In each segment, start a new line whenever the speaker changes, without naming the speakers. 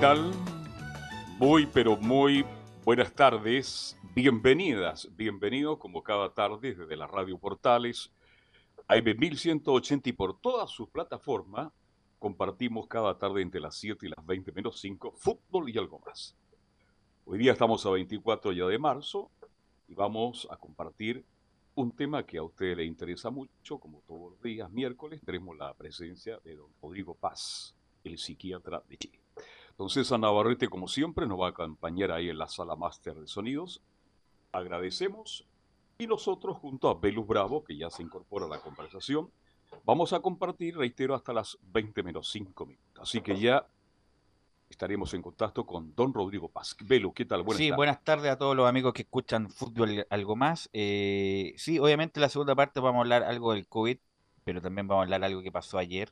Tal? Muy, pero muy buenas tardes. Bienvenidas, bienvenidos como cada tarde desde las Radio Portales, AM1180 y por todas sus plataformas. Compartimos cada tarde entre las 7 y las 20 menos 5 fútbol y algo más. Hoy día estamos a 24 ya de marzo y vamos a compartir un tema que a usted le interesa mucho, como todos los días miércoles, tenemos la presencia de don Rodrigo Paz, el psiquiatra de Chile. Entonces, a Navarrete, como siempre, nos va a acompañar ahí en la sala máster de sonidos. Agradecemos. Y nosotros, junto a Belus Bravo, que ya se incorpora a la conversación, vamos a compartir, reitero, hasta las 20 menos 5 minutos. Así que ya estaremos en contacto con don Rodrigo Paz. Belu, ¿qué tal?
Buenas sí, buenas tardes a todos los amigos que escuchan fútbol algo más. Eh, sí, obviamente en la segunda parte vamos a hablar algo del COVID, pero también vamos a hablar algo que pasó ayer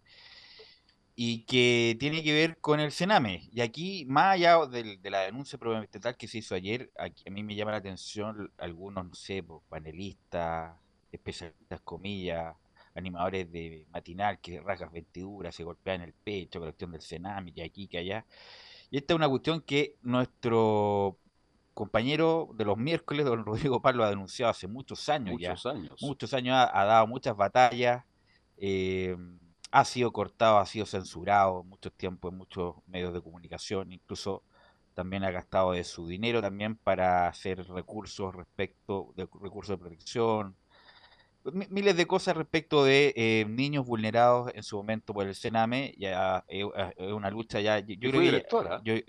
y que tiene que ver con el Sename. Y aquí, más allá de, la denuncia tal que se hizo ayer, a mí me llama la atención algunos, no sé, panelistas, especialistas, comillas, animadores de matinal que rasgan vestiduras, se golpean el pecho, cuestión del Sename, que aquí, que allá. Y esta es una cuestión que nuestro compañero de los miércoles, don Rodrigo Pablo, ha denunciado hace muchos años
muchos
ya.
Años.
Muchos años. Ha, ha dado muchas batallas. Eh, ha sido cortado, ha sido censurado mucho tiempo en muchos medios de comunicación, incluso también ha gastado de su dinero también para hacer recursos respecto de recursos de protección, miles de cosas respecto de eh, niños vulnerados en su momento por el Sename, ya es una lucha ya, yo, creo que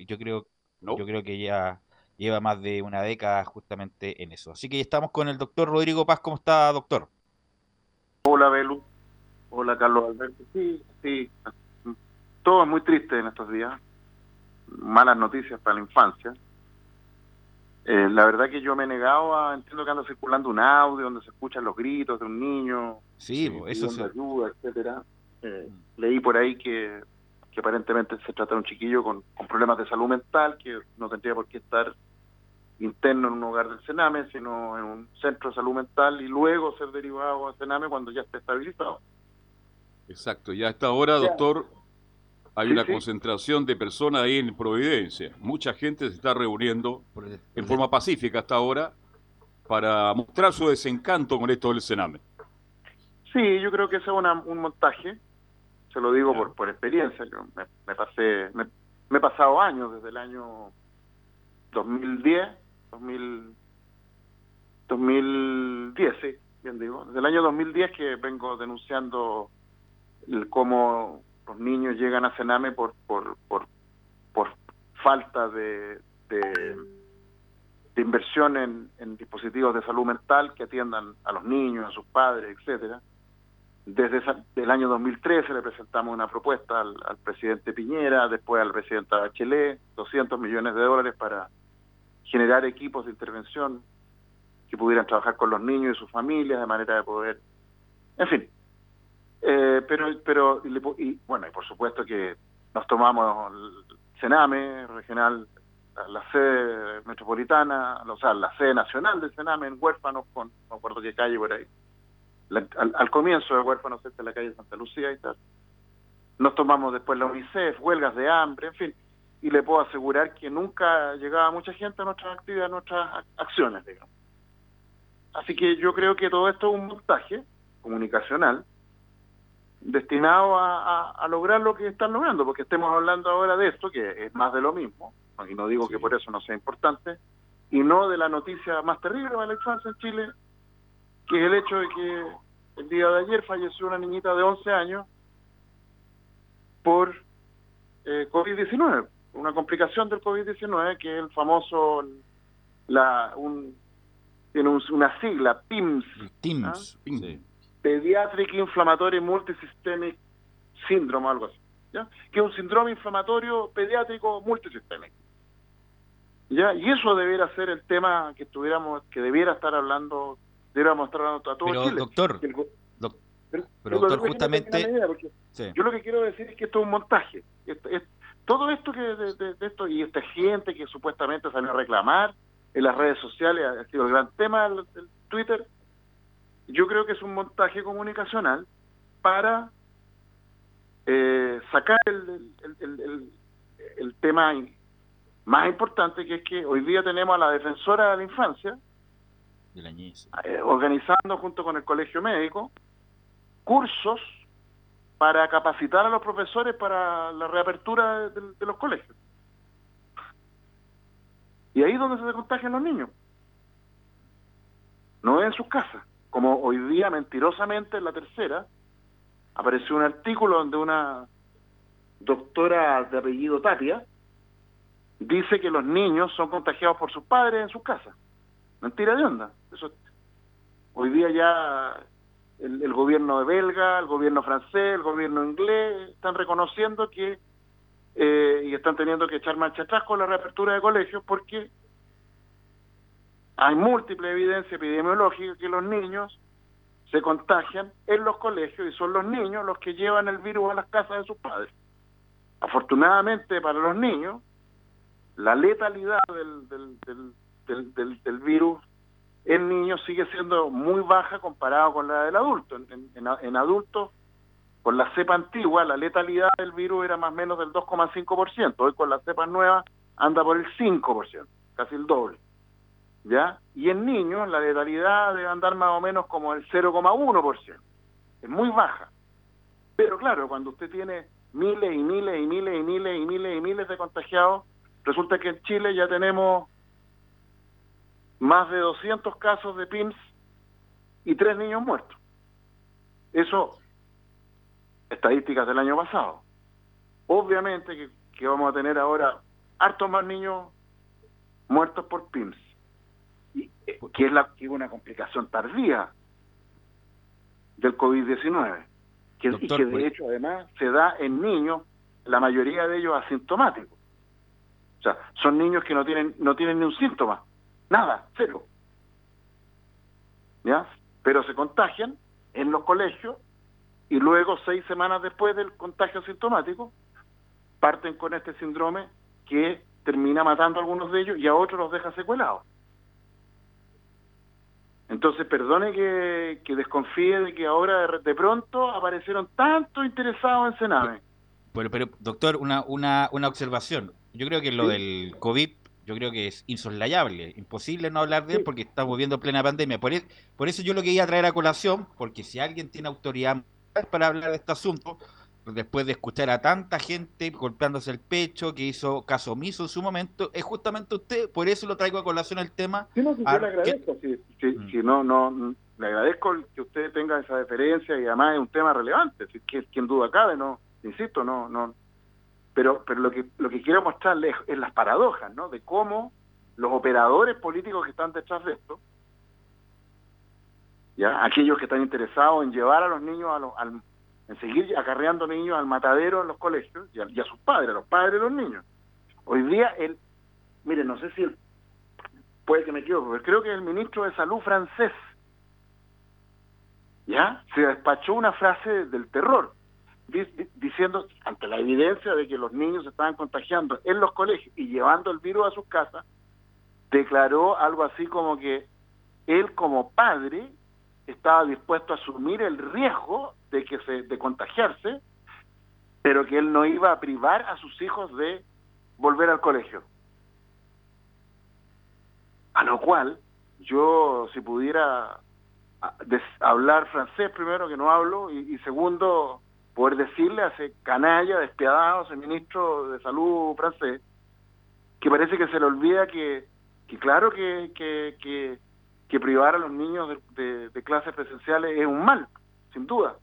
yo, creo yo creo que ya lleva más de una década justamente en eso. Así que ya estamos con el doctor Rodrigo Paz, ¿cómo está, doctor?
Hola, Belu. Hola, Carlos Alberto. Sí, sí. Todo es muy triste en estos días. Malas noticias para la infancia. Eh, la verdad que yo me he negado a, entiendo que anda circulando un audio donde se escuchan los gritos de un niño,
sí, eso
es ayuda, etcétera. Eh, leí por ahí que, que, aparentemente se trata de un chiquillo con, con, problemas de salud mental, que no tendría por qué estar interno en un hogar del Sename, sino en un centro de salud mental y luego ser derivado a Sename cuando ya esté estabilizado.
Exacto, y a esta hora, doctor, hay una concentración de personas ahí en Providencia. Mucha gente se está reuniendo en forma pacífica hasta ahora para mostrar su desencanto con esto del Sename.
Sí, yo creo que ese es un montaje, se lo digo por, por experiencia, yo me, pasé, me, he pasado años desde el año 2010, 2000, 2010, sí, bien digo, desde el año 2010 que vengo denunciando cómo los niños llegan a Sename por, por, por, por falta de, inversión en, dispositivos de salud mental que atiendan a los niños, a sus padres, etcétera. Desde el año 2013 le presentamos una propuesta al, al, presidente Piñera, después al presidente Bachelet, 200 millones de dólares para generar equipos de intervención que pudieran trabajar con los niños y sus familias de manera de poder, en fin, eh, pero, pero y, bueno, y por supuesto que nos tomamos el Sename regional, la, sede metropolitana, o sea, la sede nacional del Sename en huérfanos, con no acuerdo qué calle por ahí, al, comienzo de huérfanos, esta la calle Santa Lucía y tal. Nos tomamos después la UNICEF, huelgas de hambre, en fin, y le puedo asegurar que nunca llegaba mucha gente a nuestras actividades, a nuestras acciones, digamos. Así que yo creo que todo esto es un montaje comunicacional destinado a, lograr lo que están logrando, porque estemos hablando ahora de esto, que es más de lo mismo, y no digo que por eso no sea importante, y no de la noticia más terrible para la infancia en Chile, que es el hecho de que el día de ayer falleció una niñita de 11 años por eh, COVID-19, una complicación del COVID-19, que es el famoso, la, un, tiene una sigla, PIMS.
PIMS.
Pediatric Inflammatory Multisystemic Syndrome, algo así, ¿ya? que es un síndrome inflamatorio pediátrico multisistémico. ¿ya? Y eso debiera ser el tema que tuviéramos, que debiera estar hablando, debiéramos estar hablando a todo
pero,
Chile.
Doctor, pero, doctor, justamente...
Yo lo que quiero decir es que esto es un montaje. todo esto que de, esto y esta gente que supuestamente salió a reclamar en las redes sociales ha sido el gran tema del Twitter yo creo que es un montaje comunicacional para eh, sacar el, el, tema más importante, que es que hoy día tenemos a la defensora de la infancia, eh, organizando junto con el colegio médico, cursos para capacitar a los profesores para la reapertura de, de los colegios. Y ahí es donde se contagian los niños, no en sus casas como hoy día mentirosamente en la tercera apareció un artículo donde una doctora de apellido Tapia dice que los niños son contagiados por sus padres en sus casas. Mentira de onda. Eso, hoy día ya el, gobierno de belga, el gobierno francés, el gobierno inglés están reconociendo que eh, y están teniendo que echar marcha atrás con la reapertura de colegios porque hay múltiple evidencia epidemiológica que los niños se contagian en los colegios y son los niños los que llevan el virus a las casas de sus padres. Afortunadamente para los niños, la letalidad del, del, del, del, virus en niños sigue siendo muy baja comparado con la del adulto. En, en, adultos, con la cepa antigua, la letalidad del virus era más o menos del 2,5%. Hoy con la cepa nueva anda por el 5%, casi el doble. ¿Ya? Y en niños la letalidad debe andar más o menos como el 0,1%. Es muy baja. Pero claro, cuando usted tiene miles y miles y miles y miles y miles y miles de contagiados, resulta que en Chile ya tenemos más de 200 casos de PIMS y tres niños muertos. Eso, estadísticas del año pasado. Obviamente que, que vamos a tener ahora hartos más niños muertos por PIMS que es, la, que una complicación tardía del COVID-19, que, y que de pues- hecho además se da en niños, la mayoría de ellos asintomáticos. O sea, son niños que no tienen, no tienen ni un síntoma, nada, cero. ¿Ya? Pero se contagian en los colegios y luego, seis semanas después del contagio asintomático, parten con este síndrome que termina matando a algunos de ellos y a otros los deja secuelados. Entonces, perdone que, desconfíe de que ahora de, pronto aparecieron tantos interesados en Sename.
Bueno, pero doctor, una, una, una observación. Yo creo que lo del COVID, yo creo que es insoslayable, imposible no hablar de él porque estamos viendo plena pandemia. Por, e, por eso yo lo quería traer a colación, porque si alguien tiene autoridad para hablar de este asunto, después de escuchar a tanta gente golpeándose el pecho, que hizo caso omiso en su momento, es justamente usted, por eso lo traigo a colación el tema.
Sí, no, yo le agradezco, mm. si, no, no, le agradezco que usted tenga esa deferencia y además es un tema relevante, si que quien duda cabe, no, insisto, no, no, pero, pero lo que, lo que quiero mostrarle es, las paradojas, ¿no? De cómo los operadores políticos que están detrás de esto, ya, aquellos que están interesados en llevar a los niños a al en seguir acarreando niños al matadero en los colegios y a, sus padres, a los padres de los niños. Hoy día, él, mire, no sé si puede que me equivoque, pero creo que el ministro de Salud francés, ¿ya? Se despachó una frase del terror, diciendo, ante la evidencia de que los niños se estaban contagiando en los colegios y llevando el virus a sus casas, declaró algo así como que él como padre estaba dispuesto a asumir el riesgo de que se de contagiarse, pero que él no iba a privar a sus hijos de volver al colegio. A lo cual yo si pudiera hablar francés primero que no hablo y, segundo poder decirle a ese canalla despiadado, ese ministro de salud francés, que parece que se le olvida que, claro que privar a los niños de, clases presenciales es un mal, sin duda.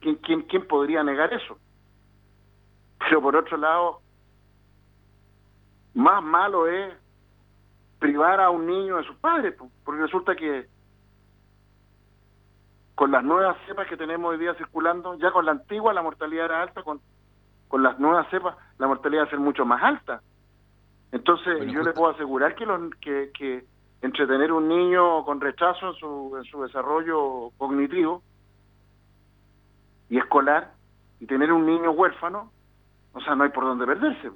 ¿Quién, quién, quién podría negar eso? Pero por otro lado, más malo es privar a un niño de sus padres, porque resulta que con las nuevas cepas que tenemos hoy día circulando, ya con la antigua la mortalidad era alta, con, con las nuevas cepas la mortalidad va a ser mucho más alta. Entonces yo le puedo asegurar que, los, que, que entretener un niño con rechazo en su, en su desarrollo cognitivo y escolar y tener un niño huérfano, o sea, no hay por dónde perderse.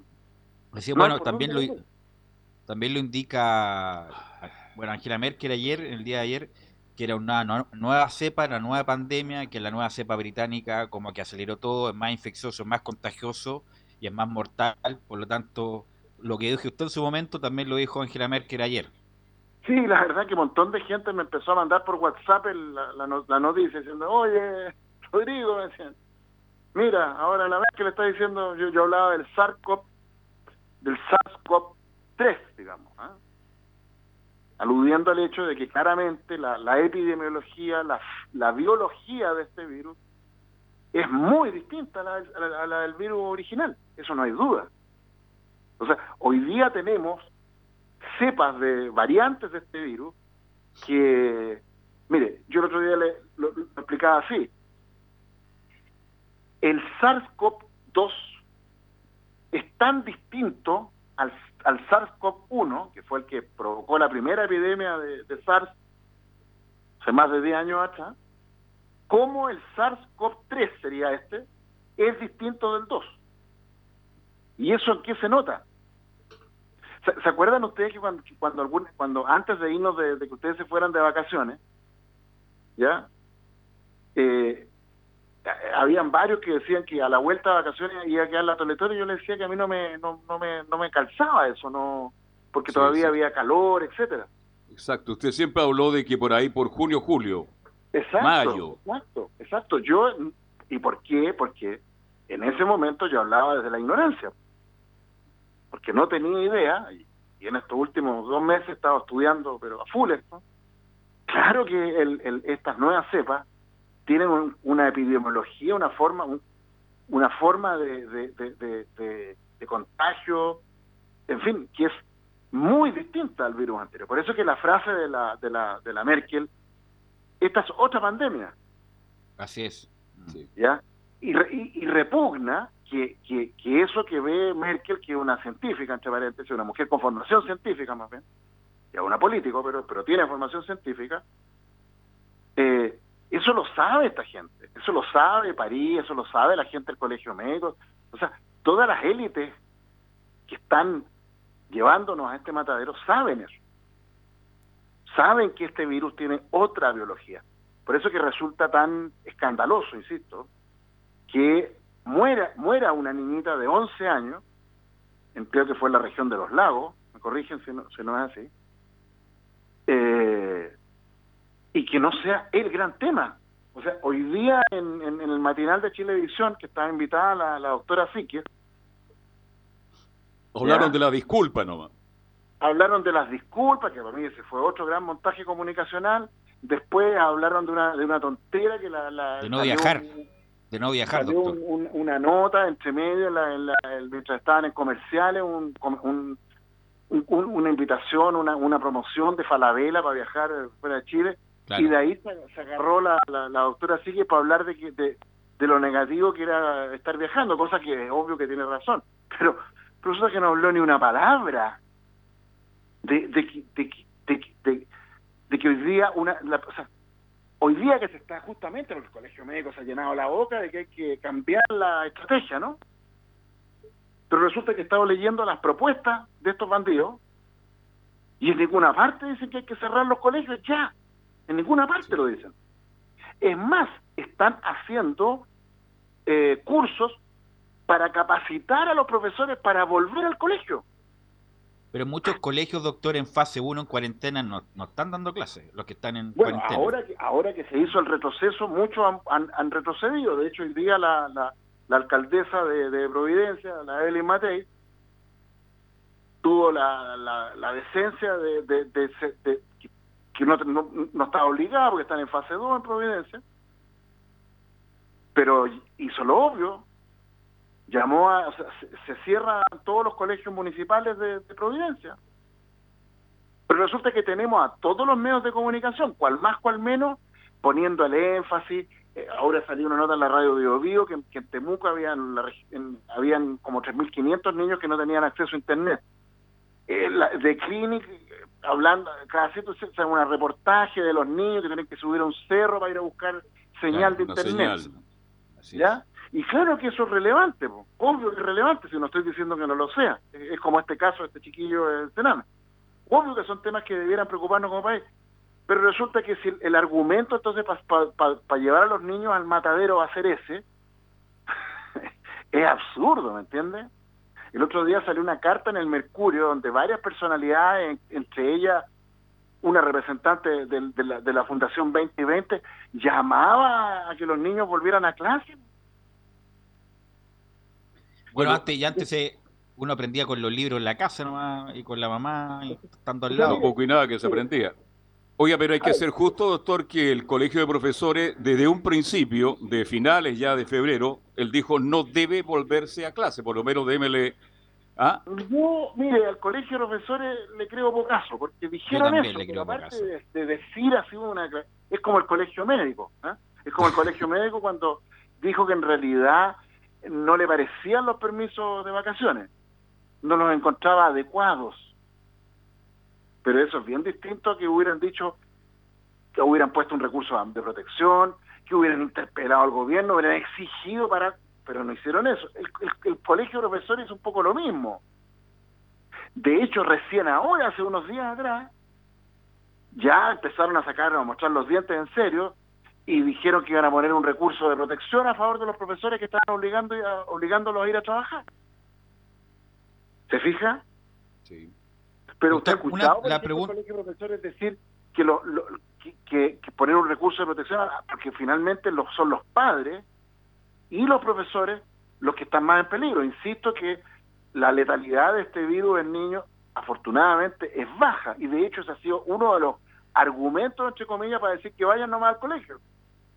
bueno, también lo, también lo indica, bueno, Angela Merkel ayer, el día de ayer, que era una nueva cepa, una nueva pandemia, que la nueva cepa británica como que aceleró todo, es más infeccioso, es más contagioso y es más mortal, por lo tanto, lo que dijo usted en su momento también lo dijo Angela Merkel ayer.
Sí, la verdad que un montón de gente me empezó a mandar por WhatsApp la, la, noticia diciendo, oye, Rodrigo, me decían, mira, ahora la vez que le está diciendo, yo, yo hablaba del SARS-CoV, del SARS-CoV-3, digamos, ¿ah? aludiendo al hecho de que claramente la, la epidemiología, la, la, biología de este virus es muy distinta a la, a la del virus original, eso no hay duda. O sea, hoy día tenemos cepas de variantes de este virus que, mire, yo el otro día le, explicaba así. El SARS-CoV-2 es tan distinto al, al SARS-CoV-1, que fue el que provocó la primera epidemia de, de SARS hace más de 10 años atrás, como el SARS-CoV-3 sería este, es distinto del 2. ¿Y eso en qué se nota? ¿Se, acuerdan ustedes que cuando, cuando, cuando antes de irnos de, que ustedes se fueran de vacaciones, ya, eh, habían varios que decían que a la vuelta de vacaciones iba a quedar la toletoria y yo les decía que a mí no me, no, no me, no me calzaba eso, no porque todavía había calor, etcétera.
Exacto, usted siempre habló de que por ahí, por junio, julio,
exacto, mayo. Exacto, exacto. Yo, ¿y por qué? Porque en ese momento yo hablaba desde la ignorancia porque no tenía idea, y, en estos últimos dos meses he estado estudiando, pero a full esto, claro que el, estas nuevas cepas tienen una epidemiología, una forma, una forma de, de, contagio, en fin, que es muy distinta al virus anterior. Por eso que la frase de la, de la, de la Merkel, esta es otra pandemia.
Así es.
¿Ya? Y, y repugna que, que, eso que ve Merkel, que es una científica, entre paréntesis, una mujer con formación científica más bien, ya una político, pero, pero tiene formación científica, eh, eso lo sabe esta gente, eso lo sabe París, eso lo sabe la gente del Colegio Médico, o sea, todas las élites que están llevándonos a este matadero saben eso, saben que este virus tiene otra biología, por eso que resulta tan escandaloso, insisto, que muera, muera una niñita de 11 años, creo que fue en la región de los lagos, me corrigen si no, si no es así, eh, y que no sea el gran tema. O sea, hoy día en, el matinal de Chilevisión, que estaba invitada la, la doctora Fique,
hablaron de la disculpa nomás.
Hablaron de las disculpas, que para mí ese fue otro gran montaje comunicacional. Después hablaron de una, de una tontera que la... la
de no viajar de no viajar,
doctor. una nota entre medio, mientras estaban en comerciales, un, una invitación, una, una promoción de Falabella para viajar fuera de Chile. Y de ahí se, agarró la, la, doctora Sigue para hablar de, que, de, lo negativo que era estar viajando, cosa que es obvio que tiene razón. Pero, resulta que no habló ni una palabra de, de, de, de, que hoy día una... La, hoy día que se está justamente, porque el colegio médico se ha llenado la boca de que hay que cambiar la estrategia, ¿no? Pero resulta que he estado leyendo las propuestas de estos bandidos y en ninguna parte dicen que hay que cerrar los colegios ya. En ninguna parte lo dicen. Es más, están haciendo eh, cursos para capacitar a los profesores para volver al colegio.
Pero muchos colegios, doctor, en fase 1 en cuarentena no, no, están dando clases, los que están en
bueno,
cuarentena.
Ahora que, ahora que se hizo el retroceso, muchos han, retrocedido. De hecho, hoy día la, la, alcaldesa de, Providencia, la Evelyn Matei, tuvo la, la, decencia de, de, que no, no, no está obligada porque están en fase 2 en Providencia, pero hizo lo obvio, llamó a, se, cierran todos los colegios municipales de, Providencia. Pero resulta que tenemos a todos los medios de comunicación, cual más, cual menos, poniendo el énfasis. Eh, ahora salió una nota en la radio de Bio que, que en Temuco habían, habían como 3.500 niños que no tenían acceso a Internet. Eh, de Clinic, hablando, cada cierto se un reportaje de los niños que tienen que subir a un cerro para ir a buscar señal de Internet. ¿Ya? Y claro que eso es relevante, obvio que es relevante, si no estoy diciendo que no lo sea. Es como este caso de este chiquillo de Sename. Obvio que son temas que debieran preocuparnos como país. Pero resulta que si el, argumento entonces para llevar a los niños al matadero va a ser ese, es absurdo, ¿me entiendes? El otro día salió una carta en el Mercurio donde varias personalidades, entre ellas una representante de, la, de la Fundación 2020, llamaba a que los niños volvieran a clase.
Bueno, antes, y antes se, uno aprendía con los libros en la casa nomás y con la mamá y estando al lado.
Poco y nada que se aprendía. Oiga, pero hay que ser justo, doctor, que el Colegio de Profesores, desde un principio, de finales ya de febrero, él dijo no debe volverse a clase, por lo menos démele...
¿Ah? Yo, mire, al Colegio de Profesores le creo pocaso, porque dijeron eso, pero aparte de, decir así una... Es como el Colegio Médico, ¿ah? Es como el Colegio Médico cuando dijo que en realidad no le parecían los permisos de vacaciones no los encontraba adecuados. Pero eso es bien distinto a que hubieran dicho que hubieran puesto un recurso de protección, que hubieran interpelado al gobierno, hubieran exigido para... Pero no hicieron eso. El, colegio de profesores es un poco lo mismo. De hecho, recién ahora, hace unos días atrás, ya empezaron a sacar, a mostrar los dientes en serio y dijeron que iban a poner un recurso de protección a favor de los profesores que estaban obligando, obligándolos a ir a trabajar. ¿Se fija? Sí. Pero usted ha escuchado la pregunta... profesores decir que, lo, que, poner un recurso de protección, porque finalmente los, son los padres y los profesores los que están más en peligro. Insisto que la letalidad de este virus en niños, afortunadamente, es baja, y de hecho ese ha sido uno de los argumentos, entre comillas, para decir que vayan nomás al colegio.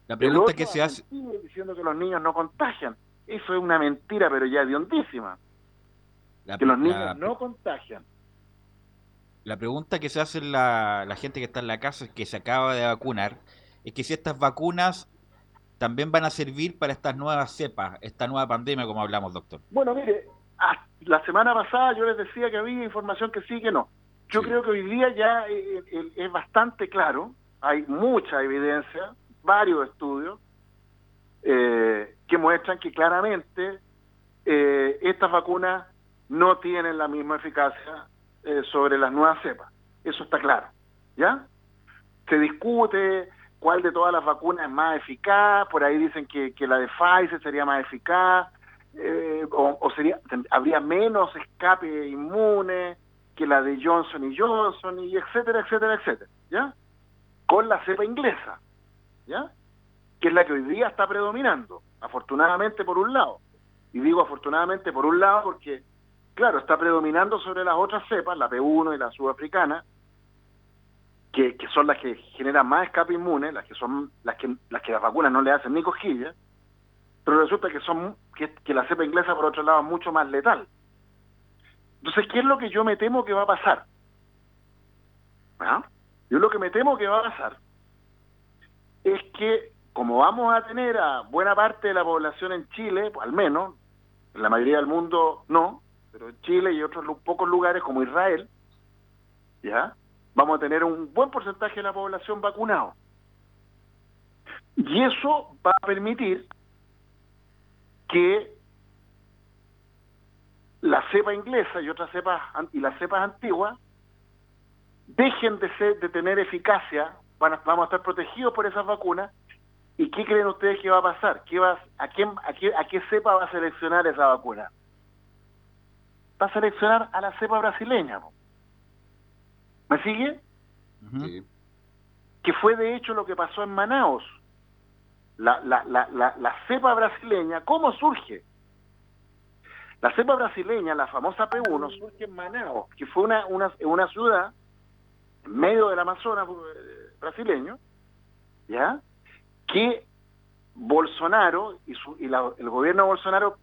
La pregunta que se hace...
Diciendo que los niños no contagian. Eso es una mentira, pero ya hondísima que los niños no contagian.
La pregunta que se hace la, la gente que está en la casa, que se acaba de vacunar, es que si estas vacunas también van a servir para estas nuevas cepas, esta nueva pandemia, como hablamos, doctor.
Bueno, mire, la semana pasada yo les decía que había información que sí, que no. Yo creo que hoy día ya eh, eh, es bastante claro, hay mucha evidencia, varios estudios, eh, que muestran que claramente estas vacunas no tienen la misma eficacia eh, sobre las nuevas cepas. Eso está claro. ¿Ya? Se discute cuál de todas las vacunas es más eficaz, por ahí dicen que, la de Pfizer sería más eficaz, eh, o, sería habría menos escape inmune que la de Johnson y Johnson, y etcétera, etcétera, etcétera, ¿ya? Con la cepa inglesa, ¿ya? Que es la que hoy día está predominando, afortunadamente por un lado. Y digo afortunadamente por un lado porque claro, está predominando sobre las otras cepas, la P1 y la sudafricana, que, son las que generan más escape inmune, las que son las que las que las vacunas no le hacen ni cosquillas, pero resulta que son que, la cepa inglesa por otro lado es mucho más letal. Entonces, ¿qué es lo que yo me temo que va a pasar? ¿Ah? Yo lo que me temo que va a pasar es que como vamos a tener a buena parte de la población en Chile, al menos, en la mayoría del mundo no, pero en Chile y otros pocos lugares como Israel, ¿ya? Vamos a tener un buen porcentaje de la población vacunado. Y eso va a permitir que la cepa inglesa y otras cepas y las cepas antiguas dejen de ser de tener eficacia, van vamos a estar protegidos por esas vacunas. ¿Y qué creen ustedes que va a pasar? ¿Qué va, a, quién, a, qué, ¿A qué cepa va a seleccionar esa vacuna? va a seleccionar a la cepa brasileña. ¿Me sigue? Que fue de hecho lo que pasó en Manaos. La, la, la, la, cepa brasileña, ¿cómo surge? La cepa brasileña, la famosa P1, surge en Manaos, que fue una, una, una ciudad en medio del Amazonas eh, brasileño, ¿ya? Que Bolsonaro y, su, y el gobierno de Bolsonaro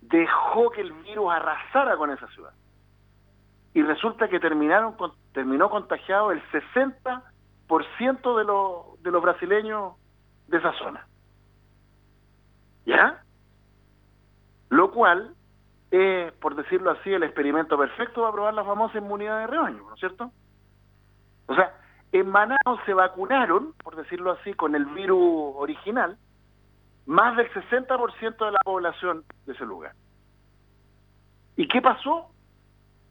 dejó que el virus arrasara con esa ciudad. Y resulta que terminaron terminó contagiado el 60% de, los de los brasileños de esa zona. ¿Ya? Lo cual es, por decirlo así, el experimento perfecto para probar la famosa inmunidad de rebaño, ¿no es cierto? O sea, en Manaus se vacunaron, por decirlo así, con el virus original, más del 60% de la población de ese lugar. ¿Y qué pasó?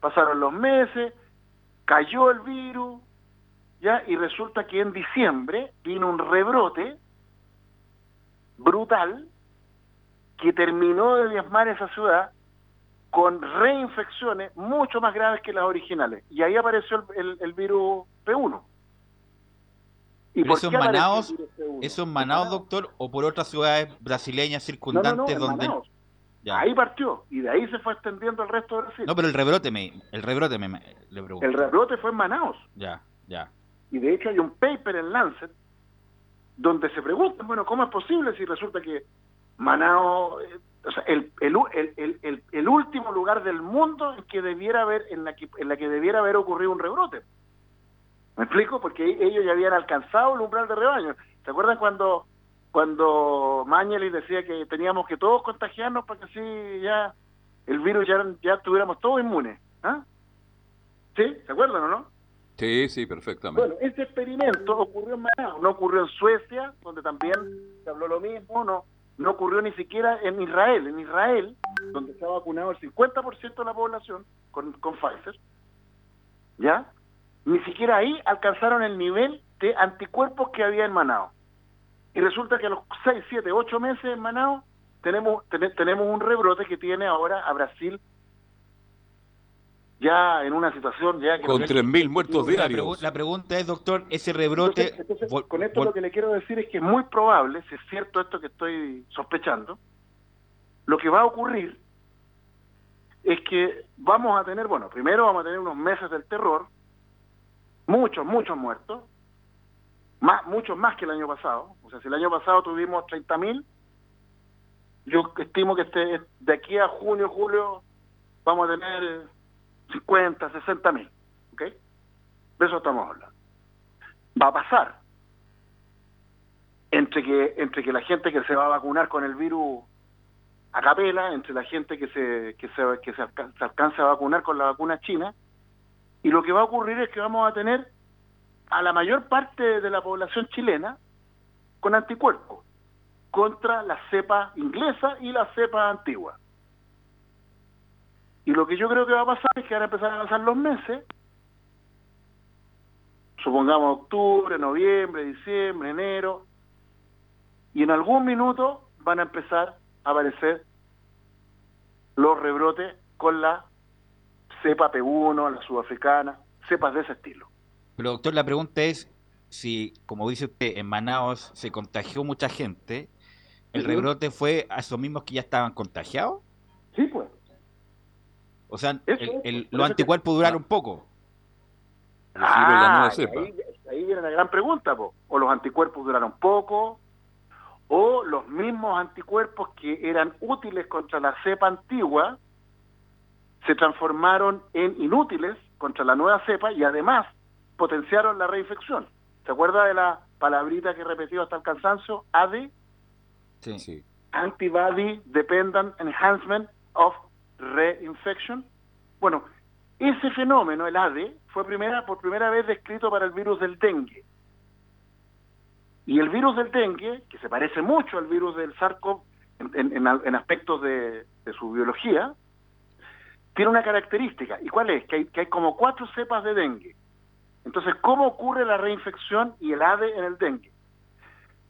Pasaron los meses, cayó el virus, ya, y resulta que en diciembre vino un rebrote brutal que terminó de diezmar esa ciudad con reinfecciones mucho más graves que las originales. Y ahí apareció el, virus P1.
¿Y por esos Manaos, ¿Esos Manaos, doctor, o por otras ciudades brasileñas circundantes donde...
Ahí partió y de ahí se fue extendiendo el resto de Brasil.
No, pero el rebrote me, el rebrote me,
le pregunto. El rebrote fue en Manaus.
Ya, ya.
Y de hecho hay un paper en Lancet donde se pregunta, bueno, ¿cómo es posible si resulta que Manaus, eh, o sea, el, el, el, último lugar del mundo en que debiera haber, en la que, en la que debiera haber ocurrido un rebrote? ¿Me explico? Porque ellos ya habían alcanzado el umbral de rebaño. ¿Se acuerdan cuando cuando Mañelis decía que teníamos que todos contagiarnos para que así ya el virus ya, ya estuviéramos todos inmunes. ¿ah? ¿Sí? ¿Se acuerdan o no?
Sí, sí, perfectamente.
Bueno, ese experimento ocurrió en Manaus, no ocurrió en Suecia, donde también se habló lo mismo, no, no ocurrió ni siquiera en Israel. En Israel, donde se ha vacunado el 50% de la población con, con Pfizer, ¿ya? Ni siquiera ahí alcanzaron el nivel de anticuerpos que había en Manaus. Y resulta que a los 6, 7, 8 meses en Manaus tenemos, tenemos un rebrote que tiene ahora a Brasil ya en una situación ya
que con 3.000 muertos diarios.
La, pregunta es, doctor, ese rebrote...
con esto lo que le quiero decir es que es muy probable, si es cierto esto que estoy sospechando, lo que va a ocurrir es que vamos a tener, bueno, primero vamos a tener unos meses del terror, muchos, muchos muertos, más, muchos más que el año pasado. O sea, si el año pasado tuvimos 30.000, yo estimo que este, de aquí a junio, julio, vamos a tener 50, 60 mil. ¿Ok? De eso estamos hablando. Va a pasar. Entre que, entre que la gente que se va a vacunar con el virus a capela, entre la gente que se, que se, que se, se alcanza a vacunar con la vacuna china, y lo que va a ocurrir es que vamos a tener a la mayor parte de la población chilena con anticuerpos contra la cepa inglesa y la cepa antigua. Y lo que yo creo que va a pasar es que van a empezar a pasar los meses, supongamos octubre, noviembre, diciembre, enero, y en algún minuto van a empezar a aparecer los rebrotes con la cepa P1, la sudafricana, cepas de ese estilo.
Pero doctor, la pregunta es si, como dice usted, en Manaus se contagió mucha gente, ¿el rebrote fue a esos mismos que ya estaban contagiados?
Sí, pues.
O sea, los anticuerpos duraron poco.
Ah, ahí, viene la gran pregunta, o los anticuerpos duraron poco, o los mismos anticuerpos que eran útiles contra la cepa antigua se transformaron en inútiles contra la nueva cepa y además potenciaron la reinfección. ¿Se acuerda de la palabrita que he repetido hasta el cansancio? AD. Sí. Antibody Dependent Enhancement of Reinfection. Bueno, ese fenómeno, el AD, fue primera, por primera vez descrito para el virus del dengue. Y el virus del dengue, que se parece mucho al virus del SARS-CoV en, aspectos de, su biología, tiene una característica. ¿Y cuál es? Que hay, que hay como cuatro cepas de dengue. Entonces, ¿cómo ocurre la reinfección y el ADE en el dengue?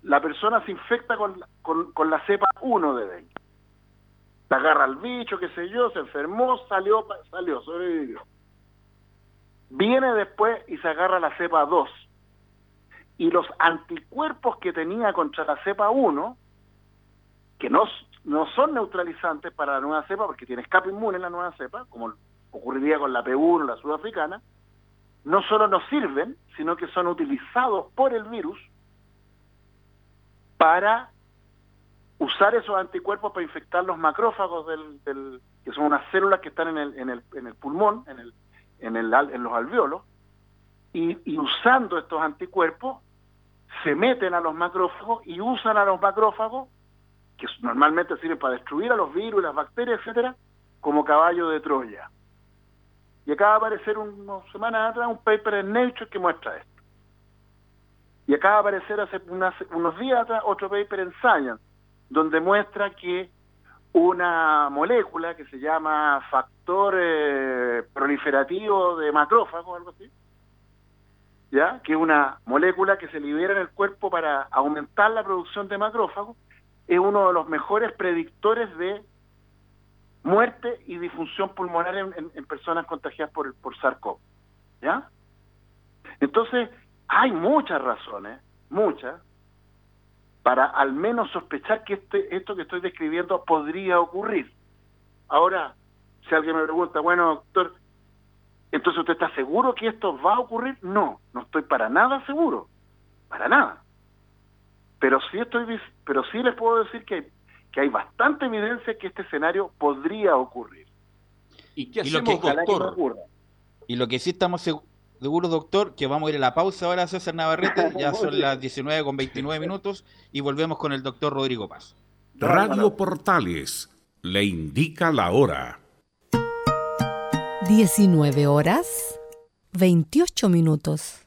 La persona se infecta con, con, la cepa 1 de dengue. Se agarra al bicho, qué sé yo, se enfermó, salió, salió, sobrevivió. Viene después y se agarra la cepa 2. Y los anticuerpos que tenía contra la cepa 1, que no, no son neutralizantes para la nueva cepa, porque tiene escape inmune en la nueva cepa, como ocurriría con la P1, la sudafricana, no solo nos sirven, sino que son utilizados por el virus para usar esos anticuerpos para infectar los macrófagos del, que son unas células que están en el, en el, en el pulmón, en, el, en, el, en los alveolos, y, usando estos anticuerpos se meten a los macrófagos y usan a los macrófagos, que normalmente sirven para destruir a los virus, las bacterias, etcétera, como caballo de Troya. Y acaba de aparecer unas semanas atrás un paper en Nature que muestra esto. Y acaba de aparecer hace unos días atrás otro paper en Science, donde muestra que una molécula que se llama factor eh, proliferativo de macrófago, algo así, ¿ya? que es una molécula que se libera en el cuerpo para aumentar la producción de macrófagos, es uno de los mejores predictores de muerte y disfunción pulmonar en, personas contagiadas por, por SARS-CoV. ¿Ya? Entonces, hay muchas razones, muchas, para al menos sospechar que este, esto que estoy describiendo podría ocurrir. Ahora, si alguien me pregunta, bueno, doctor, entonces usted está seguro que esto va a ocurrir? No, no estoy para nada seguro, para nada. Pero sí estoy, pero sí les puedo decir que, que hay bastante evidencia que este escenario podría ocurrir.
¿Y qué hacemos, lo que, doctor? y lo que sí estamos seguros, doctor, que vamos a ir a la pausa ahora, César Navarrete, ya son las 19 con 29 minutos, y volvemos con el doctor Rodrigo Paz.
Radio Portales le indica la hora.
19 horas 28 minutos.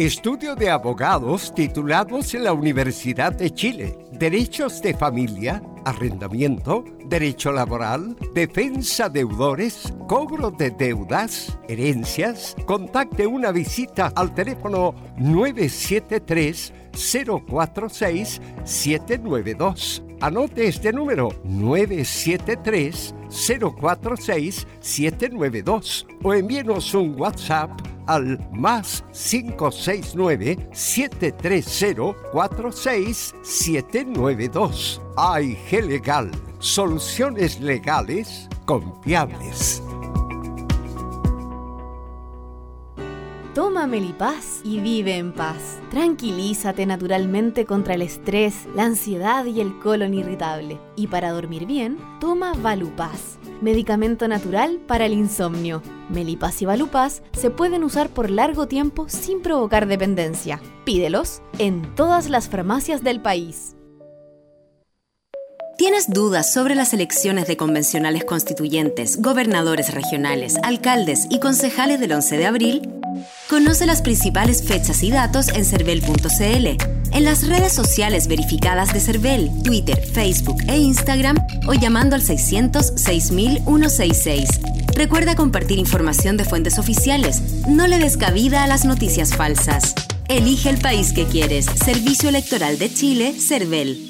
Estudio de abogados titulados en la Universidad de Chile. Derechos de familia, arrendamiento, derecho laboral, defensa deudores, cobro de deudas, herencias. Contacte una visita al teléfono 973 046 792. Anote este número 973 046 792 o envíenos un WhatsApp al más 569-730-46792. AIG Legal. Soluciones legales confiables.
Toma Melipaz y vive en paz. Tranquilízate naturalmente contra el estrés, la ansiedad y el colon irritable. Y para dormir bien, toma Valupaz medicamento natural para el insomnio. Melipaz y Valupaz se pueden usar por largo tiempo sin provocar dependencia. Pídelos en todas las farmacias del país.
¿Tienes dudas sobre las elecciones de convencionales constituyentes, gobernadores regionales, alcaldes y concejales del 11 de abril? Conoce las principales fechas y datos en cervel.cl, en las redes sociales verificadas de Cervel, Twitter, Facebook e Instagram o llamando al 600 6166. Recuerda compartir información de fuentes oficiales. No le des cabida a las noticias falsas. Elige el país que quieres. Servicio Electoral de Chile, Cervel.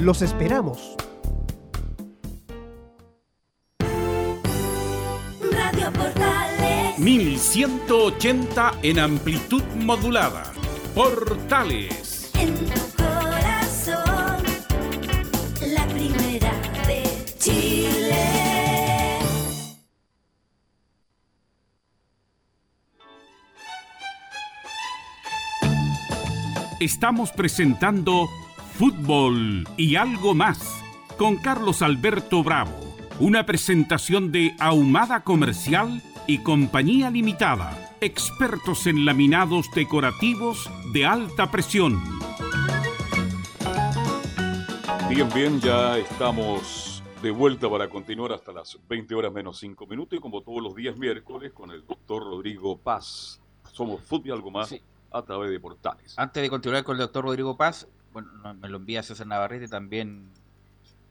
Los esperamos.
Radio Portales. 1180 en amplitud modulada. Portales.
En tu corazón. La primera de Chile.
Estamos presentando Fútbol y algo más con Carlos Alberto Bravo, una presentación de Ahumada Comercial y Compañía Limitada, expertos en laminados decorativos de alta presión.
Bien, bien, ya estamos de vuelta para continuar hasta las 20 horas menos 5 minutos y como todos los días miércoles con el doctor Rodrigo Paz. Somos Fútbol y algo más
Sí.
a través de portales.
Antes de continuar con el doctor Rodrigo Paz, bueno, no- me lo envía César Navarrete también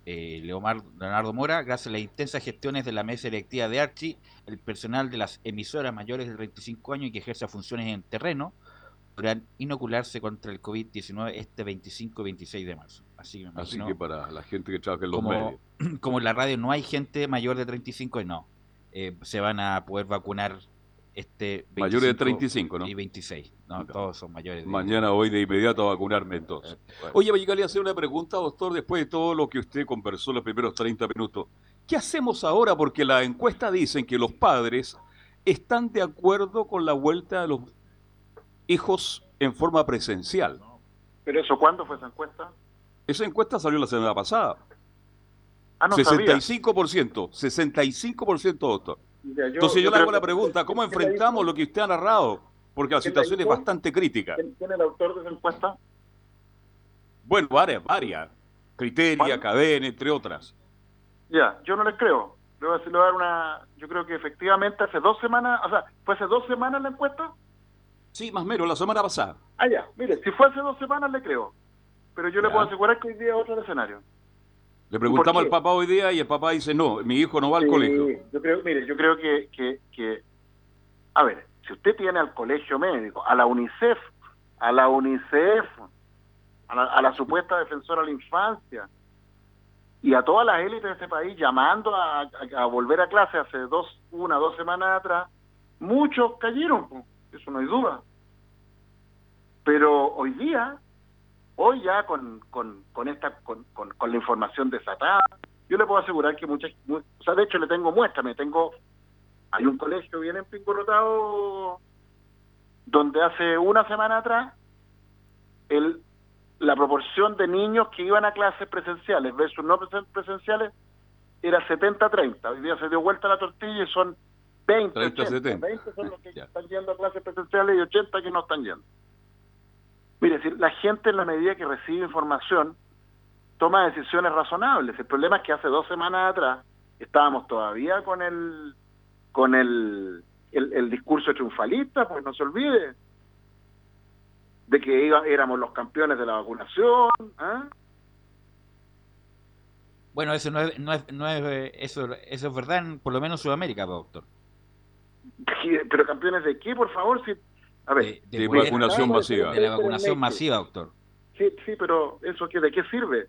eh, Leomar Leonardo Mora, gracias a las intensas gestiones de la mesa directiva de Archi, el personal de las emisoras mayores de 35 años y que ejerza funciones en terreno podrán inocularse contra el COVID-19 este 25 y 26 de marzo. Así
Así que para la gente que trabaja en los
como,
medios.
como en la radio no hay gente mayor de 35, no. Eh, se van a poder vacunar este 25
Mayores de 35, ¿no?
y 26. No, todos son mayores de
Mañana, hoy de inmediato a vacunarme entonces.
Bueno.
Oye, me hacer una pregunta, doctor, después de todo lo que usted conversó los primeros 30 minutos. ¿Qué hacemos ahora? Porque la encuesta dicen que los padres están de acuerdo con la vuelta de los hijos en forma presencial.
¿Pero eso cuándo fue esa encuesta?
Esa encuesta salió la semana pasada.
Ah, no sabía.
65%, 65%, doctor.
Mira, yo-
Entonces yo, le hago la pregunta, ¿cómo
¿quién la
enfrentamos lo que usted ha narrado? Porque la
¿Quién la
situación es bastante crítica.
¿Quién, es el autor de esa encuesta?
Bueno, varias, varias. Criteria, cadena, entre otras.
Ya, yo no les creo. Le voy a dar una... Yo creo que efectivamente hace dos semanas, o sea, ¿fue hace dos semanas la encuesta?
Sí, más o menos, la semana pasada.
Ah, ya, mire, si fue hace dos semanas le creo. Pero yo le puedo asegurar que hoy día es otro escenario.
Le preguntamos
¿Por
al papá hoy día y el papá dice, no, mi hijo no va al
Sí,
colegio.
Yo creo, mire, yo creo que, que, que, a ver, si usted tiene al colegio médico, a la UNICEF, a la UNICEF, a la, a la supuesta defensora de la infancia y a todas las élites de este país llamando a, a- a volver a clase hace dos, una, dos semanas atrás, muchos cayeron, eso no hay duda. Pero hoy día, hoy ya con, con, con esta con, con, con la información desatada, yo le puedo asegurar que muchas, mu- o sea, de hecho le tengo muestra, me tengo, hay un colegio bien empingorotado donde hace una semana atrás el, la proporción de niños que iban a clases presenciales versus no presen- presenciales era 70-30. Hoy día se dio vuelta la tortilla y son 20,
30,
80.
70.
20 son los que
Ya.
están yendo a clases presenciales y 80 que no están yendo. Mire, si la gente en la medida que recibe información toma decisiones razonables. El problema es que hace dos semanas atrás estábamos todavía con el con el, el, el discurso triunfalista, pues no se olvide de que iba- éramos los campeones de la vacunación. ¿ah?
Bueno, eso no es, no es, no es, eh, eso, eso es verdad, en, por lo menos en Sudamérica, doctor.
Pero campeones de qué, por favor, si a ver,
De,
De vacunación masiva.
de la vacunación masiva, doctor.
sí, sí, pero eso qué, ¿de qué sirve?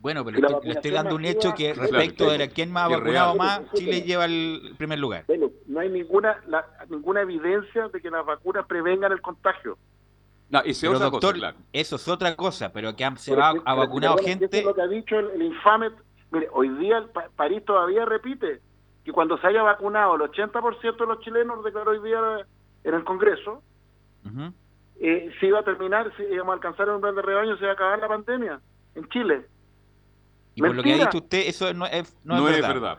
Bueno, pero
Y
le estoy- le estoy
vacunación
dando un hecho que respecto
claro.
de la- quién más ha vacunado más, Chile lleva el primer lugar.
Bueno, no hay ninguna la- ninguna evidencia de que las vacunas prevengan el contagio.
No, es
Pero
otra
doctor,
cosa, claro.
eso es otra cosa, pero que han- se
Pero
va,
sí,
ha
pero
vacunado
bueno, Eso
gente.
es lo que ha dicho el, el infame. Mire, hoy día el Pa- París todavía repite que cuando se haya vacunado el 80% de los chilenos, declaró hoy día en el Congreso, Eh, se iba a terminar, si íbamos a alcanzar un plan de rebaño, se iba a acabar la pandemia en Chile.
Y por lo que ha dicho usted, eso no es, no
No,
es
es
verdad.
verdad.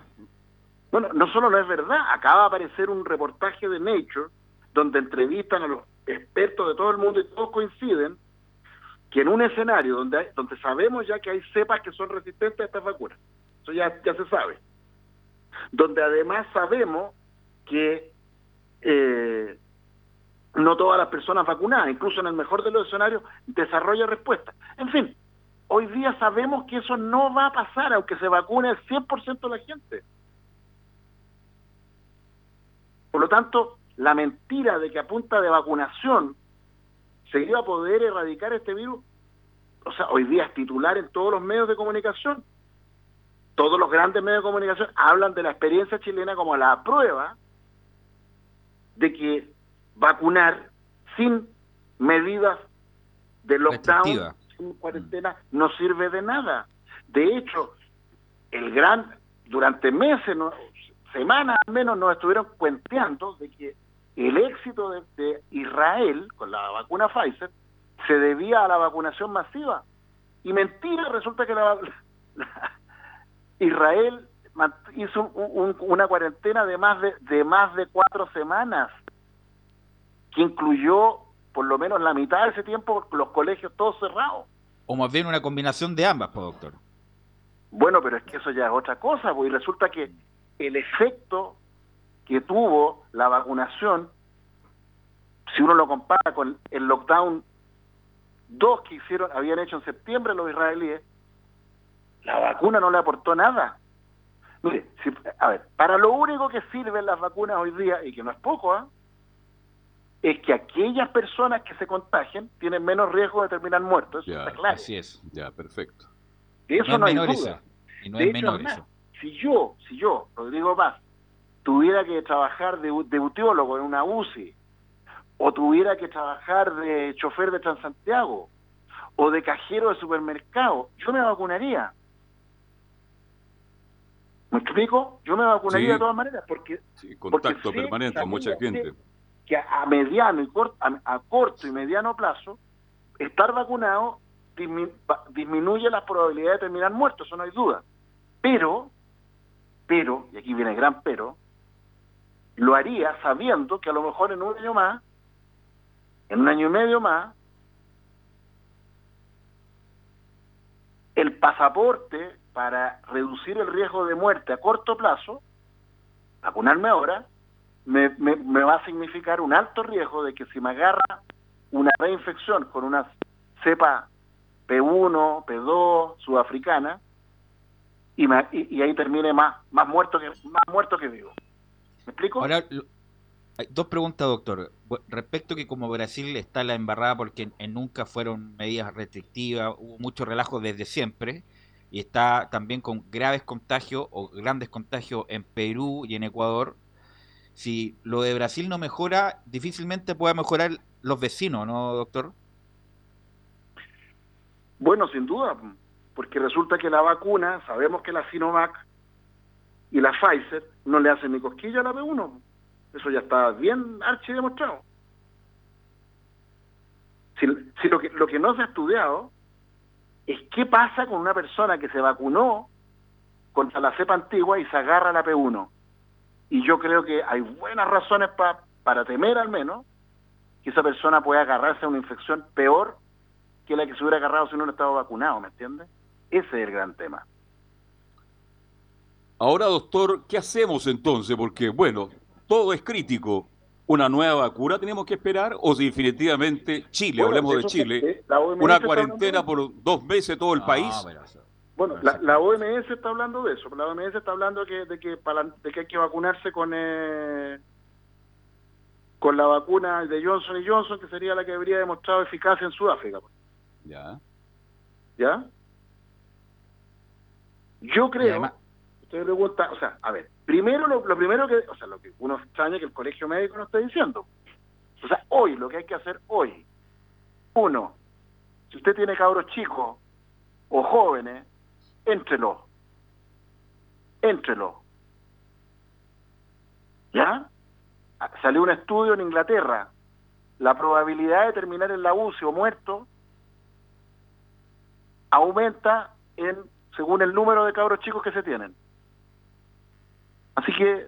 Bueno, no solo no es verdad, acaba de aparecer un reportaje de Nature donde entrevistan a los expertos de todo el mundo y todos coinciden que en un escenario donde hay- donde sabemos ya que hay cepas que son resistentes a estas vacunas, eso ya, ya se sabe, donde además sabemos que eh, no todas las personas vacunadas, incluso en el mejor de los escenarios, desarrollan respuesta. En fin, hoy día sabemos que eso no va a pasar, aunque se vacune el 100% de la gente. Por lo tanto, la mentira de que a punta de vacunación se iba a poder erradicar este virus, o sea, hoy día es titular en todos los medios de comunicación. Todos los grandes medios de comunicación hablan de la experiencia chilena como la prueba de que vacunar sin medidas de lockdown,
Restrictiva.
sin cuarentena, no sirve de nada. De hecho, el gran, durante meses, no- semanas al menos, nos estuvieron cuenteando de que el éxito de, de Israel con la vacuna Pfizer se debía a la vacunación masiva. Y mentira, resulta que la, la- Israel hizo un- un- una cuarentena de más de, de más de cuatro semanas, que incluyó por lo menos la mitad de ese tiempo los colegios todos cerrados.
O más bien una combinación de ambas, pues, doctor.
Bueno, pero es que eso ya es otra cosa, pues, y resulta que el efecto que tuvo la vacunación, si uno lo compara con el lockdown 2 que hicieron, habían hecho en septiembre los israelíes, la vacuna no le aportó nada. Mire, si- a ver, para lo único que sirven las vacunas hoy día, y que no es poco, ¿ah? Es que aquellas personas que se contagien tienen menos riesgo de terminar muertos. Eso
Ya,
está claro.
Así es.
Ya, perfecto.
De eso
no
no,
es
hay
menor
duda.
eso. Y no
De
es
hecho,
menor
más,
eso.
Si yo, si yo, Rodrigo Paz, tuviera que trabajar de, de buteólogo en una UCI, o tuviera que trabajar de chofer de Transantiago, o de cajero de supermercado, yo me vacunaría. ¿Me explico? Yo me vacunaría
Sí.
de todas maneras, porque
Sí, contacto
Porque
permanente con mucha gente.
sé que a mediano y corto, y mediano plazo, estar vacunado dismi- va- disminuye las probabilidades de terminar muerto, eso no hay duda. Pero, pero, y aquí viene el gran pero, lo haría sabiendo que a lo mejor en un año más, en un año y medio más, el pasaporte para reducir el riesgo de muerte a corto plazo, vacunarme ahora, me, me- me va a significar un alto riesgo de que si me agarra una reinfección con una cepa P1, P2, sudafricana, y, ahí termine más, más muerto que más muerto que vivo. ¿Me explico?
Ahora, dos preguntas, doctor. Respecto que como Brasil está la embarrada porque nunca fueron medidas restrictivas, hubo mucho relajo desde siempre, y está también con graves contagios o grandes contagios en Perú y en Ecuador. Si lo de Brasil no mejora, difícilmente pueda mejorar los vecinos, ¿no, doctor?
Bueno, sin duda, porque resulta que la vacuna, sabemos que la Sinovac y la Pfizer no le hacen ni cosquilla a la P1. Eso ya está bien archi demostrado. Si, si lo, que, lo que no se ha estudiado es qué pasa con una persona que se vacunó contra la cepa antigua y se agarra a la P1. Y yo creo que hay buenas razones pa- para temer al menos que esa persona pueda agarrarse a una infección peor que la que se hubiera agarrado si no no estaba vacunado, ¿me entiendes? Ese es el gran tema.
Ahora, doctor, ¿qué hacemos entonces? Porque, bueno, todo es crítico. ¿Una nueva vacuna tenemos que esperar? ¿O si definitivamente Chile,
Bueno,
hablemos de Chile, una cuarentena por dos meses todo el
No,
país?
Bueno,
Pero
la. OMS está hablando de eso. La OMS está hablando que, de, que para, de que hay que vacunarse con eh, con la vacuna de Johnson y Johnson, que sería la que habría demostrado eficacia en Sudáfrica.
Ya.
¿Ya? Yo creo,
además-
usted me pregunta, o sea, a ver, primero lo, lo primero que, o sea, lo que uno extraña que el colegio médico no está diciendo. O sea, hoy, lo que hay que hacer hoy, uno, si usted tiene cabros chicos o jóvenes, éntrelo. Éntrelo. ¿Ya? Ah, Salió un estudio en Inglaterra. La probabilidad de terminar en la muerto aumenta en según el número de cabros chicos que se tienen. Así que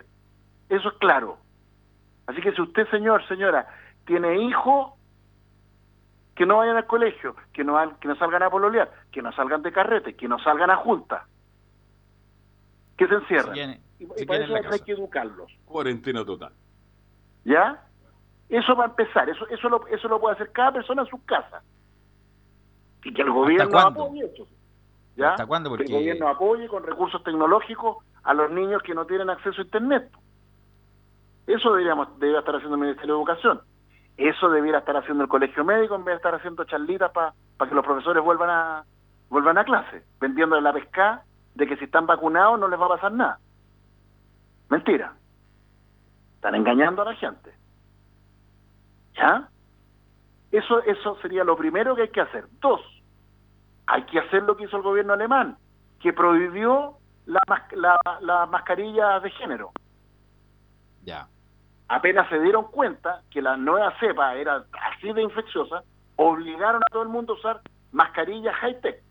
eso es claro. Así que si usted, señor, señora, tiene hijos, que no vayan al colegio, que no, al- que no salgan a pololear, que no salgan de carrete, que no salgan a junta, que se encierren. Y, para eso hay que educarlos.
Cuarentena total.
¿Ya? Eso va a empezar, eso, eso, lo, eso lo puede hacer cada persona en su casa. Y que el gobierno apoye eso. ¿Ya?
¿Hasta cuándo?
Que el gobierno apoye con recursos tecnológicos a los niños que no tienen acceso a Internet. Eso deberíamos, debería estar haciendo el Ministerio de Educación. Eso debiera estar haciendo el Colegio Médico en vez de estar haciendo charlitas para que los profesores vuelvan a vuelvan a clase, vendiéndole la pesca de que si están vacunados no les va a pasar nada. Mentira. Están engañando a la gente. ¿Ya? Eso, eso sería lo primero que hay que hacer. Dos, hay que hacer lo que hizo el gobierno alemán, que prohibió la, mas- la, la mascarilla de género.
ya.
Apenas se dieron cuenta que la nueva cepa era así de infecciosa, obligaron a todo el mundo a usar mascarillas high-tech.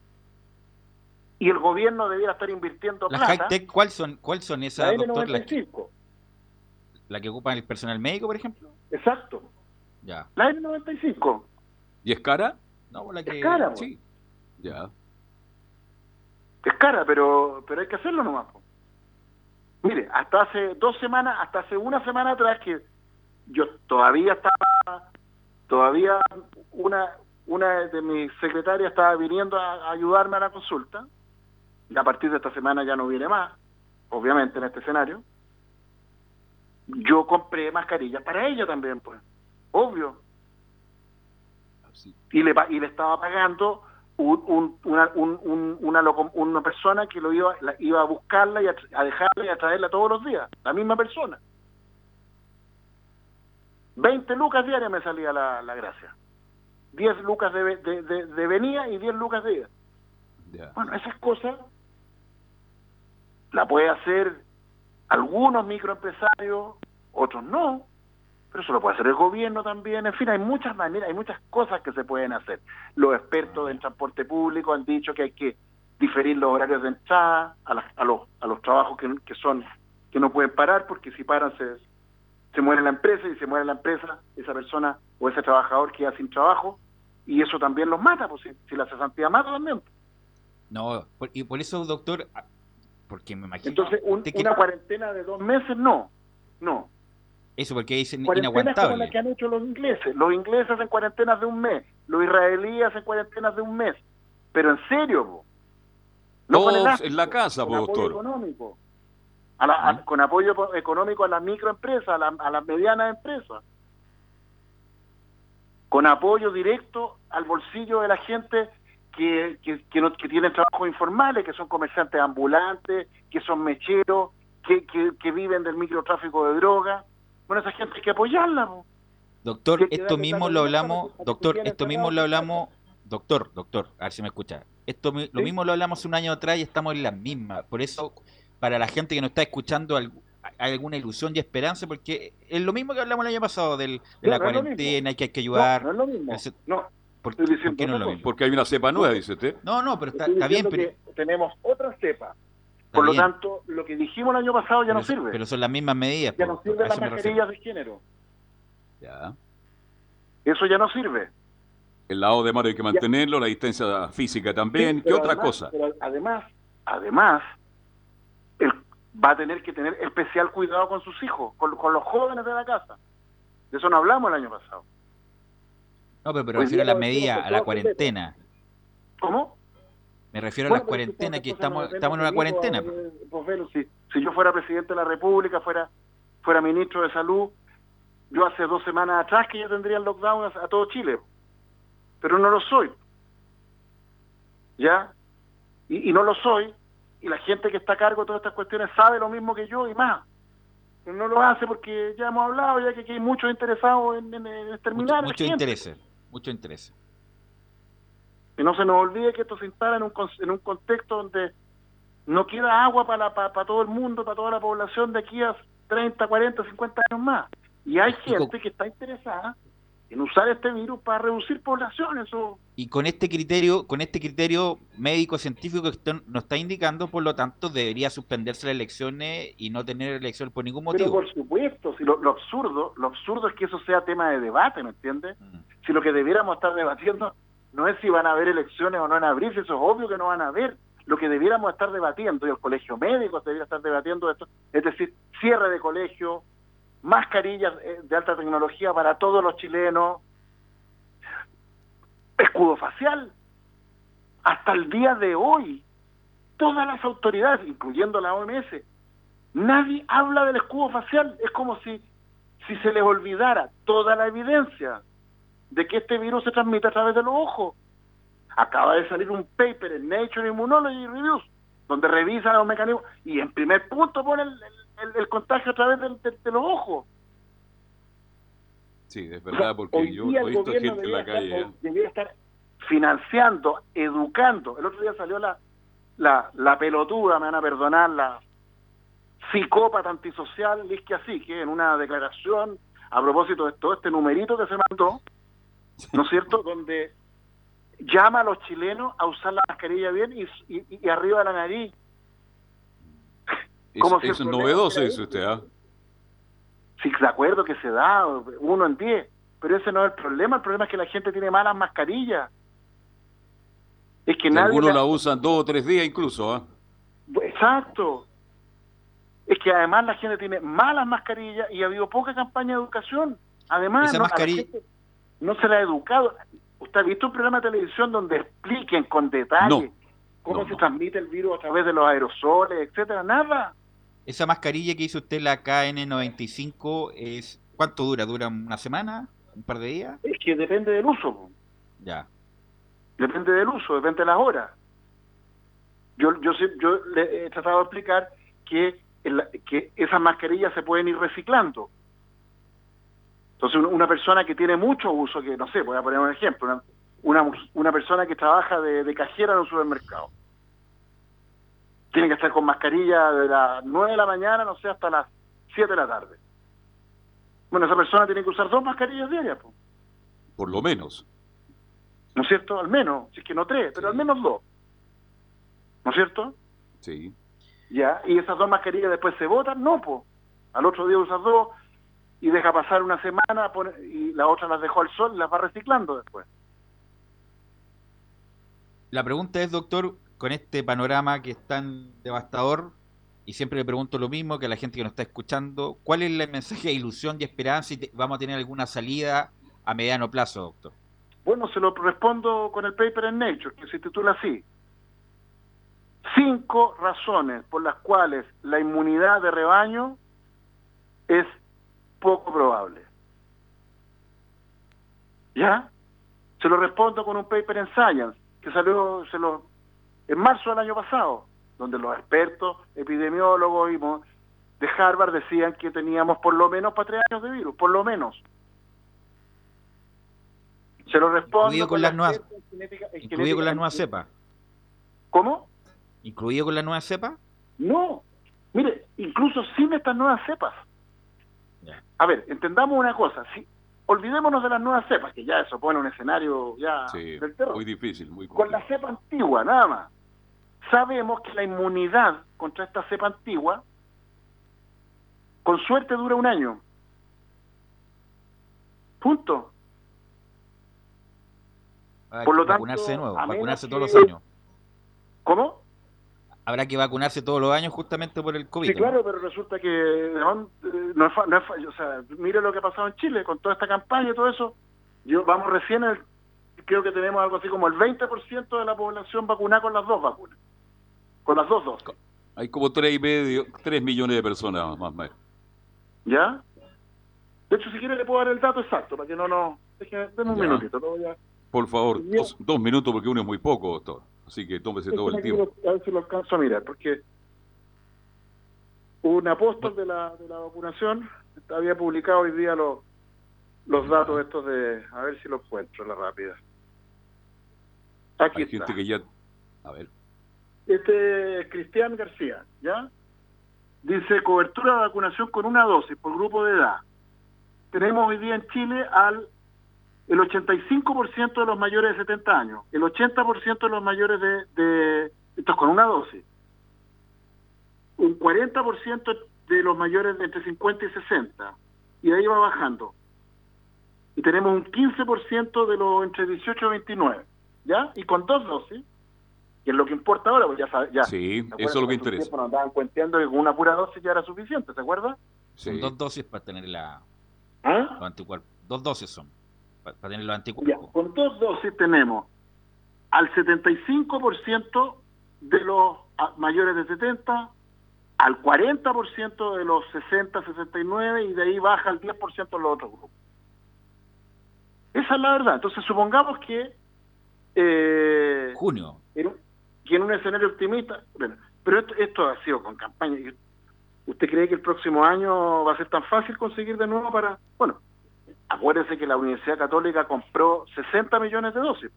Y el gobierno debiera estar invirtiendo
Las
plata.
high-tech, ¿cuál son, ¿cuál son
la
esas, doctor? ¿La, que-
N95.
la que ocupan el personal médico, por ejemplo?
Exacto.
Ya.
La N95.
¿Y es cara?
No, la que...
Es cara.
Sí. Ya.
Es cara, pero, pero hay que hacerlo nomás. po. Mire, hasta hace dos semanas, hasta hace una semana atrás que yo todavía estaba, todavía una, una de mis secretarias estaba viniendo a, a ayudarme a la consulta, y a partir de esta semana ya no viene más, obviamente en este escenario. Yo compré mascarillas para ella también, pues, obvio.
Así.
y le, y le estaba pagando un- un- una, un- un- una, loco- una persona que lo iba, la- iba a buscarla y a, dejarla y a traerla todos los días, la misma persona. 20 lucas diarias me salía la, la gracia. 10 lucas de, de, de- de venida y 10 lucas de ida. Bueno, esas cosas la puede hacer algunos microempresarios, otros no, pero eso lo puede hacer el gobierno también. En fin, hay muchas maneras, hay muchas cosas que se pueden hacer. Los expertos en transporte público han dicho que hay que diferir los horarios de entrada a, las- a los, a los trabajos que, que son que no pueden parar porque si paran se, se muere la empresa y si muere la empresa esa persona o ese trabajador queda sin trabajo y eso también los mata, pues si, si la cesantía mata también.
No, por- y por eso, doctor, ah, porque me imagino...
Entonces, un-
que-
una cuarentena de dos meses, no. No.
Eso porque dicen
Cuarentenas como
inaguantable.
la que han hecho los ingleses. Los ingleses hacen cuarentenas de un mes. Los israelíes hacen cuarentenas de un mes. Pero en serio, po.
Todos
con elástico,
en la casa,
con
po,
apoyo
doctor.
económico. A la- a- con apoyo po- económico a las microempresas, a, la- a las medianas empresas. Con apoyo directo al bolsillo de la gente que, que, que, no, que tienen trabajos informales, que son comerciantes ambulantes, que son mecheros, que, que, que viven del microtráfico de drogas. Bueno, esa gente hay que apoyarla. po.
Doctor,
que-
esto mismo lo hablamos, doctor, esto mismo lo hablamos, doctor, doctor, a ver si me escucha. Esto lo
Sí.
mismo lo hablamos un año atrás y estamos en la misma. Por eso, para la gente que nos está escuchando, hay alguna ilusión y esperanza, porque es lo mismo que hablamos el año pasado del, de
No,
la
no
cuarentena, que hay que ayudar.
no es lo mismo.
el
No,
¿Por, qué no es lo mismo?
Porque hay una cepa nueva, dice usted.
No, no, pero está, está bien, pero,
tenemos otra cepa.
Está
Por lo tanto, lo que dijimos el año pasado ya
pero,
no sirve.
pero son las mismas medidas.
ya no sirven las mascarillas de género.
Ya.
Eso ya no sirve.
El lavado de mano hay que mantenerlo, la distancia física también.
Sí,
¿Qué otra
además-
cosa?
pero además, además, él va a tener que tener especial cuidado con sus hijos, con, con los jóvenes de la casa. De eso no hablamos el año pasado.
No, pero, pero refiero a medidas,
con
a la cuarentena.
¿Cómo?
Me refiero a
Bueno, pero es que
estamos, estamos en una
mí,
cuarentena.
pues, eh, pues, si, si yo fuera presidente de la República, fuera fuera ministro de Salud, yo hace dos semanas atrás que ya tendría el lockdown a, a todo Chile. Pero no lo soy. ¿Ya? Y, y no lo soy, y la gente que está a cargo de todas estas cuestiones sabe lo mismo que yo y más. Pero no lo hace porque ya hemos hablado, ya que aquí hay muchos interesados en, en- en exterminar
Mucho,
a la
mucho
gente.
interés, mucho
Y no se nos olvide que esto se instala en un, en un contexto donde no queda agua para, para, para todo el mundo, para toda la población de aquí a 30, 40, 50 años más. Y hay gente que está interesada en usar este virus para reducir poblaciones. O,
Y con este criterio, con este criterio médico científico que usted nos está indicando, por lo tanto, debería suspenderse las elecciones y no tener elecciones por ningún
pero
motivo.
por supuesto, si lo, lo absurdo, lo absurdo es que eso sea tema de debate, ¿me entiendes?
Mm.
Si lo que debiéramos estar debatiendo no es si van a haber elecciones o no van a abrirse, eso es obvio que no van a haber. Lo que debiéramos estar debatiendo, y el colegio médico debería estar debatiendo esto, es decir, cierre de colegio, mascarillas eh, de alta tecnología para todos los chilenos, escudo facial. Hasta el día de hoy, todas las autoridades, incluyendo la OMS, nadie habla del escudo facial. Es como si, si se les olvidara toda la evidencia de que este virus se transmite a través de los ojos. Acaba de salir un paper en Nature Immunology Reviews, donde revisa los mecanismos y en primer punto pone el, el- el contagio a través del- de, de los ojos.
Sí, es
O sea,
verdad, porque
hoy
yo he
el
visto
gobierno
gente en la calle.
estar- debiera estar financiando, educando. El otro día salió la, la, la pelotuda, me van a perdonar, la psicópata antisocial Liz así, que en una declaración a propósito de todo este numerito que se mandó, ¿no es cierto? Donde llama a los chilenos a usar la mascarilla bien y, y- y arriba de la nariz.
Es,
Como si el
es novedoso
ese.
usted, ¿ah?
Sí, de acuerdo que se da, uno en diez, pero ese no es el problema, el problema es que la gente tiene malas mascarillas. Es que
Y
nadie...
algunos
la-
la usan dos o tres días incluso, ¿ah?
Exacto. Es que además la gente tiene malas mascarillas y ha habido poca campaña de educación. Además,
Esa
no, a la
mascarilla-
gente no se la ha educado. ¿Usted ha visto un programa de televisión donde expliquen con detalle
No.
cómo
No,
se transmite el virus a través de los aerosoles, etcétera? Nada.
Esa mascarilla que hizo usted, la KN95, es ¿cuánto dura? ¿Dura una semana? ¿Un par de días?
Es que depende del uso.
Ya.
Depende del uso, depende de las horas. Yo, yo, yo le he tratado de explicar que, que esas mascarillas se pueden ir reciclando. Entonces, un- una persona que tiene mucho uso, que no sé, voy a poner un ejemplo, una, una, una persona que trabaja de, de cajera en un supermercado, tiene que estar con mascarilla de las 9 de la mañana, no sé, hasta las 7 de la tarde. Bueno, esa persona tiene que usar dos mascarillas diarias, po.
Por lo menos.
¿no es cierto? Al menos, si es que no tres, pero al menos dos. ¿No es cierto?
Sí.
Ya, y esas dos mascarillas después se botan, no, pues. Al otro día usas dos y deja pasar una semana pone- y la otra las dejó al sol y las va reciclando después.
La pregunta es, doctor, con este panorama que es tan devastador, y siempre le pregunto lo mismo que a la gente que nos está escuchando, ¿cuál es el mensaje de ilusión y esperanza y te- vamos a tener alguna salida a mediano plazo, doctor?
Bueno, se lo respondo con el paper en Nature, que se titula así. Cinco razones por las cuales la inmunidad de rebaño es poco probable. ¿Ya? Se lo respondo con un paper en Science, que salió se lo, en marzo del año pasado, donde los expertos epidemiólogos y de Harvard decían que teníamos por lo menos para tres años de virus, por lo menos. Se lo respondo
Incluido con las nuevas-
genética-
Incluido con
genética-
la nueva cepa.
¿Cómo?
¿Incluido con la nueva cepa?
No. Mire, incluso sin estas nuevas cepas. A ver, entendamos una cosa. Si, olvidémonos de las nuevas cepas, que ya eso pone un escenario ya
Sí.
del terror.
Muy difícil, muy
Con la cepa antigua, nada más. Sabemos que la inmunidad contra esta cepa antigua, con suerte, dura un año. Punto. Por lo tanto,
vacunarse de nuevo, vacunarse todos los años.
¿Cómo?
Habrá que vacunarse todos los años justamente por el COVID.
Sí,
¿no?
claro, pero resulta que no, eh, no es, fa- no es o sea, mire lo que ha pasado en Chile con toda esta campaña y todo eso. Yo vamos recién, el- creo que tenemos algo así como el 20% de la población vacunada con las dos vacunas, con las dos dosis,
Hay como tres y medio, tres millones de personas más o menos.
¿ya? De hecho, si quiere le puedo dar el dato exacto para que no nos... Deme un
Ya.
minutito, lo voy a...
Por favor, dos, dos minutos porque uno es muy poco, doctor. Así que tómese todo el tiempo.
lo- A ver si lo alcanzo a mirar, porque un apóstol de la, de la vacunación había publicado hoy día los, los datos estos de... A ver si lo encuentro, la rápida. Aquí
Hay
está.
gente que ya... A ver.
Este es Cristian García, ¿ya? Dice cobertura de vacunación con una dosis por grupo de edad. Tenemos hoy día en Chile al el 85% de los mayores de 70 años, el 80% de los mayores de, de esto es con una dosis, un 40% de los mayores de entre 50 y 60, y de ahí va bajando. Y tenemos un 15% de los entre 18 y 29, ¿ya? Y con dos dosis, que es lo que importa ahora, pues ya sabe- ya.
Sí,
¿Se
eso es lo que interesa.
tiempo Nos andaban cuenteando que con una pura dosis ya era suficiente, ¿se acuerda?
Son
Sí.
dos dosis para tener la,
¿Ah?
los anticuerpos. Dos dosis son para, para tener los
Ya, con dos dosis tenemos al 75% de los ah, mayores de 70, al 40% de los 60, 69 y de ahí baja al 10% de los otros grupos. Esa es la verdad. Entonces supongamos que eh,
Junio.
en un, que en un escenario optimista, bueno, pero esto, esto ha sido con campaña. ¿Usted cree que el próximo año va a ser tan fácil conseguir de nuevo para... Bueno, acuérdense que la Universidad Católica compró 60 millones de dosis.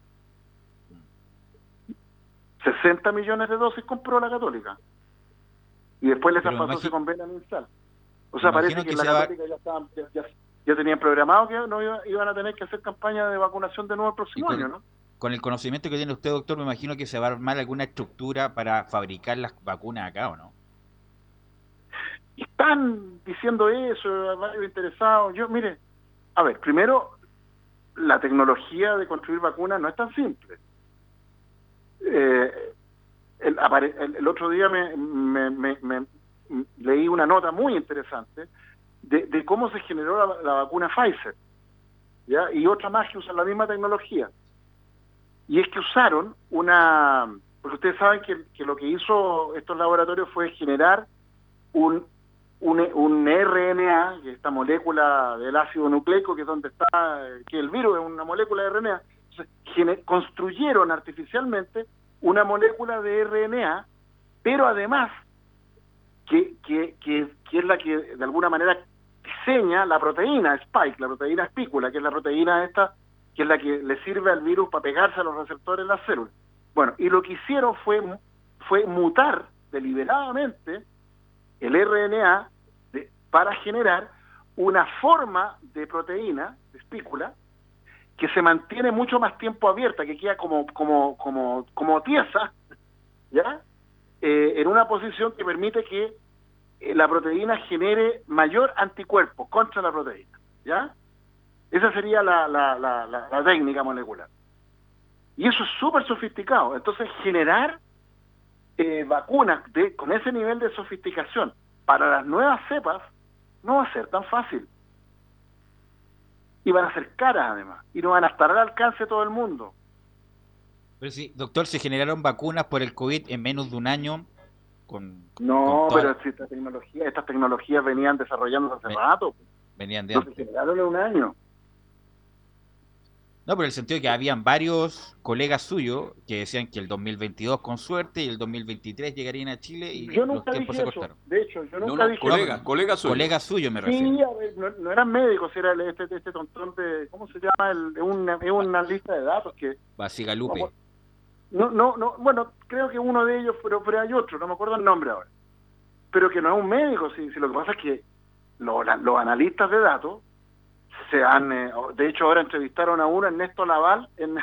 60 millones de dosis compró la Católica. Y después les
Pero
traspasó
imagi-
ese convenio mensal. O sea,
imagino
parece que,
que
la
se va-
Católica ya está... ya- ya- ya tenían programado que no iba- iban a tener que hacer campaña de vacunación de nuevo el próximo año, ¿no?
Con el conocimiento que tiene usted, doctor, me imagino que se va a armar alguna estructura para fabricar las vacunas acá, ¿o no?
Están diciendo eso, varios interesados. Yo, mire, a ver, primero, la tecnología de construir vacunas no es tan simple. Eh, el, otro día me, leí una nota muy interesante de, cómo se generó la, vacuna Pfizer, ¿ya? Y otra más que usan la misma tecnología. Y es que usaron una... Porque ustedes saben que lo que hizo estos laboratorios fue generar un, un, un RNA, que es esta molécula del ácido nucleico, que es donde está, que el virus es una molécula de RNA. Construyeron artificialmente una molécula de RNA, pero además, que, que, que, que es la que de alguna manera diseña la proteína Spike, la proteína espícula, que es la proteína esta, que es la que le sirve al virus para pegarse a los receptores en las células. Bueno, y lo que hicieron fue, fue mutar deliberadamente el RNA para generar una forma de proteína, de espícula, que se mantiene mucho más tiempo abierta, que queda como, como, como, como tiesa, ¿ya? Eh, en una posición que permite que eh, la proteína genere mayor anticuerpo contra la proteína, ¿ya? Esa sería la, la, la, la- la técnica molecular. Y eso es súper sofisticado. Entonces, generar eh, vacunas de, con ese nivel de sofisticación para las nuevas cepas no va a ser tan fácil. Y van a ser caras además. Y no van a estar al alcance de todo el mundo.
Pero sí, doctor, se generaron vacunas por el COVID en menos de un año con,
No,
con
pero si esta tecnología, estas tecnologías venían desarrollándose hace rato.
venían de
No se generaron en un año.
No, pero en el sentido de que habían varios colegas suyos que decían que el 2022 con suerte y el 2023 llegarían a Chile y
Yo
los tiempos
dije
se
eso.
cortaron.
De hecho, yo
No,
nunca
no,
dije
colega,
eso.
colega suyo.
Colegas suyos me refiero.
Sí, a ver, no, no eran médicos, era el- este, este tontón de, ¿cómo se llama? El, es, una, es una lista de datos que,
Basigalupe.
No, no, no, bueno, creo que uno de ellos, pero, pero hay otro, no me acuerdo el nombre ahora, pero que no es un médico, si, si lo que pasa es que los, los analistas de datos se han, eh, de hecho ahora entrevistaron a uno, Ernesto Laval, en,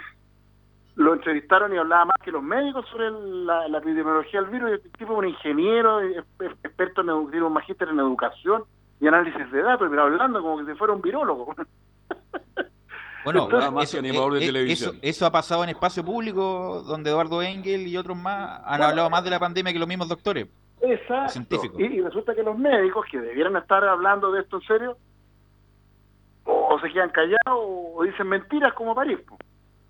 lo entrevistaron y hablaba más que los médicos sobre el- la, la epidemiología del virus, y el tipo es un ingeniero, eh, exper- experto en tiene un magíster en educación y análisis de datos, pero hablando como que si fuera un virólogo.
Bueno,
más
eso,
animador de
eh, eh,
televisión.
eso, eso ha pasado en espacio público, donde Eduardo Engel y otros más han
Bueno,
hablado más de la pandemia que los mismos doctores.
Exacto. Y resulta que los médicos que debieran estar hablando de esto en serio, o, o se quedan callados o, dicen mentiras como París, po.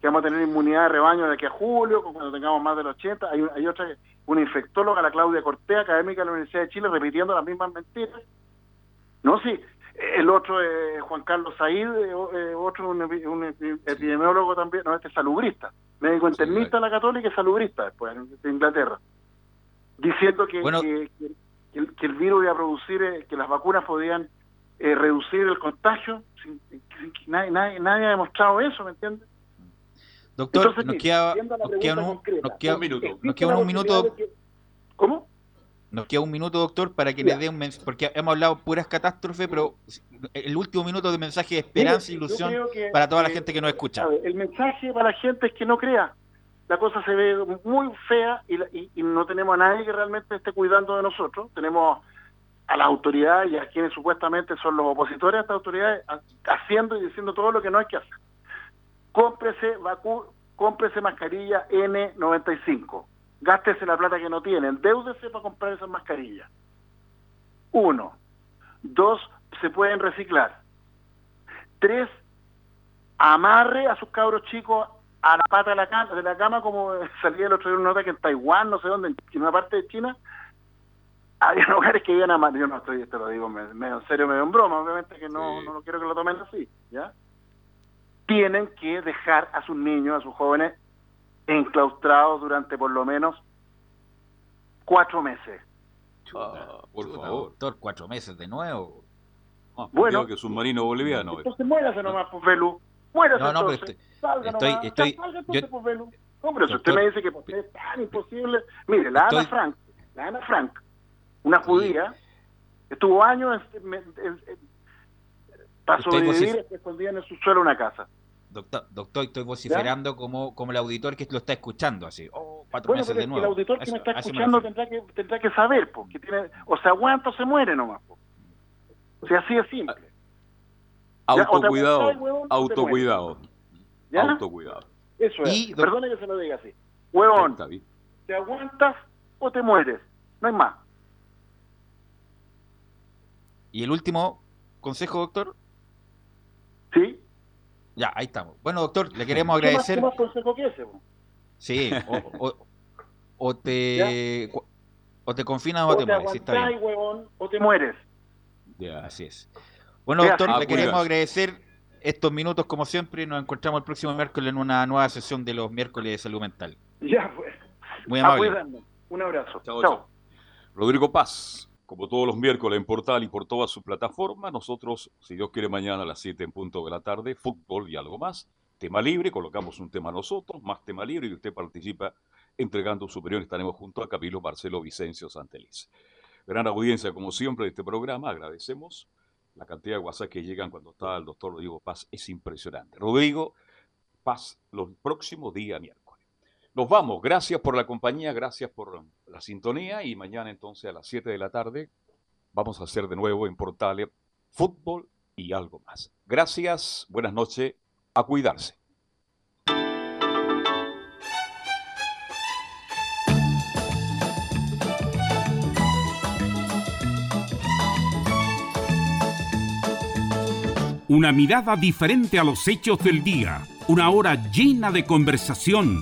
que vamos a tener inmunidad de rebaño de aquí a julio, cuando tengamos más del 80. Hay, hay otra, una infectóloga, la Claudia Cortea, académica de la Universidad de Chile, repitiendo las mismas mentiras. No, sí. El otro es Juan Carlos Said, eh, eh, otro un, un epi- epidemiólogo también, no, este es salubrista, médico internista de la Católica y salubrista después, de Inglaterra, diciendo que,
Bueno.
que, que- que el, que el virus iba a producir, eh, que las vacunas podían eh, reducir el contagio, sin, sin nadie, nadie, nadie ha demostrado eso, ¿me entiendes?
Doctor,
Entonces,
nos queda, nos queda un,
concreta,
nos queda-
Un minuto.
nos
¿existe
queda un minuto,
que- ¿Cómo?
nos queda un minuto, doctor, para que le dé un mensaje, porque hemos hablado puras catástrofes, pero el último minuto de mensaje de esperanza e
yo
ilusión
que-
para toda la gente que nos escucha.
Ver, el mensaje para la gente es que no crea. La cosa se ve muy fea y, la- y- y no tenemos a nadie que realmente esté cuidando de nosotros. Tenemos a las autoridades y a quienes supuestamente son los opositores a estas autoridades ha- haciendo y diciendo todo lo que no hay que hacer. Cómprese vacu cómprese mascarilla N95. Gástese la plata que no tiene. Endeúdese para comprar esas mascarillas. Uno. Dos, se pueden reciclar. Tres, amarre a sus cabros chicos a la pata de la cama, de la cama como salía el otro día una nota que en Taiwán, no sé dónde, en una parte de China, había lugares que iban a yo no estoy, te lo digo me- medio en serio, medio en broma, obviamente que no,
Sí.
no quiero que lo tomen así, ¿ya? Tienen que dejar a sus niños, a sus jóvenes, enclaustrados durante por lo menos cuatro meses.
Ah, por
Chuta,
favor.
Doctor, cuatro meses de nuevo.
Más
Bueno.
que submarino boliviano.
Entonces muérase nomás, pues, Velu. Muérase
No, no, pero
entonces.
estoy-
Salga
estoy-
nomás.
estoy-
salga
yo-
entonces, pues, Velu. No, pero si usted me dice que pues, es tan imposible... Mire, la Ana Frank, la Ana Frank, una
Sí.
judía, estuvo años en- en- en- Para
Estoy
sobrevivir
vocif-
es que escondían en el subsuelo una casa.
Doctor, doctor, estoy vociferando como, como el auditor que lo está escuchando, así. Oh, cuatro
Bueno,
meses de
es
nuevo.
el auditor que
Eso-
me está escuchando tendrá que, tendrá que saber, porque tiene, o se aguanta o se muere nomás. po. O sea, así de simple.
Autocuidado,
huevón,
autocuidado,
¿Ya?
autocuidado.
Eso es.
Y,
Perdone que se lo diga así. Huevón, te aguantas o te mueres. No hay más.
¿Y el último consejo, doctor?
¿Sí?
Ya, ahí estamos. Bueno, doctor, le queremos
¿Qué más,
agradecer.
qué más consejo que ese?
Sí, o, o- o te cu- o te confinas o
O
te
te
mueres, sí, está bien.
aguantáis, huevón, o te mueres.
Ya.
Así es. Bueno,
Ya,
doctor,
ah,
le queremos agradecer estos minutos como siempre y nos encontramos el próximo miércoles en una nueva sesión de los miércoles de salud mental.
Ya, pues.
Muy amable.
Un abrazo.
Chao. Rodrigo Paz, como todos los miércoles en Portal y por toda su plataforma, nosotros, si Dios quiere, mañana a las 7 en punto de la tarde, fútbol y algo más. Tema libre, colocamos un tema nosotros, más tema libre y usted participa entregando su opinión. Estaremos junto a Camilo Marcelo Vicencio Santeliz. Gran audiencia, como siempre, de este programa. Agradecemos la cantidad de WhatsApp que llegan cuando está el doctor Rodrigo Paz. Es impresionante. Rodrigo Paz, los próximos días miércoles. Nos vamos. Gracias por la compañía, gracias por la sintonía y mañana entonces a las 7 de la tarde vamos a hacer de nuevo en Portales fútbol y algo más. Gracias, buenas noches, a cuidarse.
Una mirada diferente a los hechos del día. Una hora llena de conversación,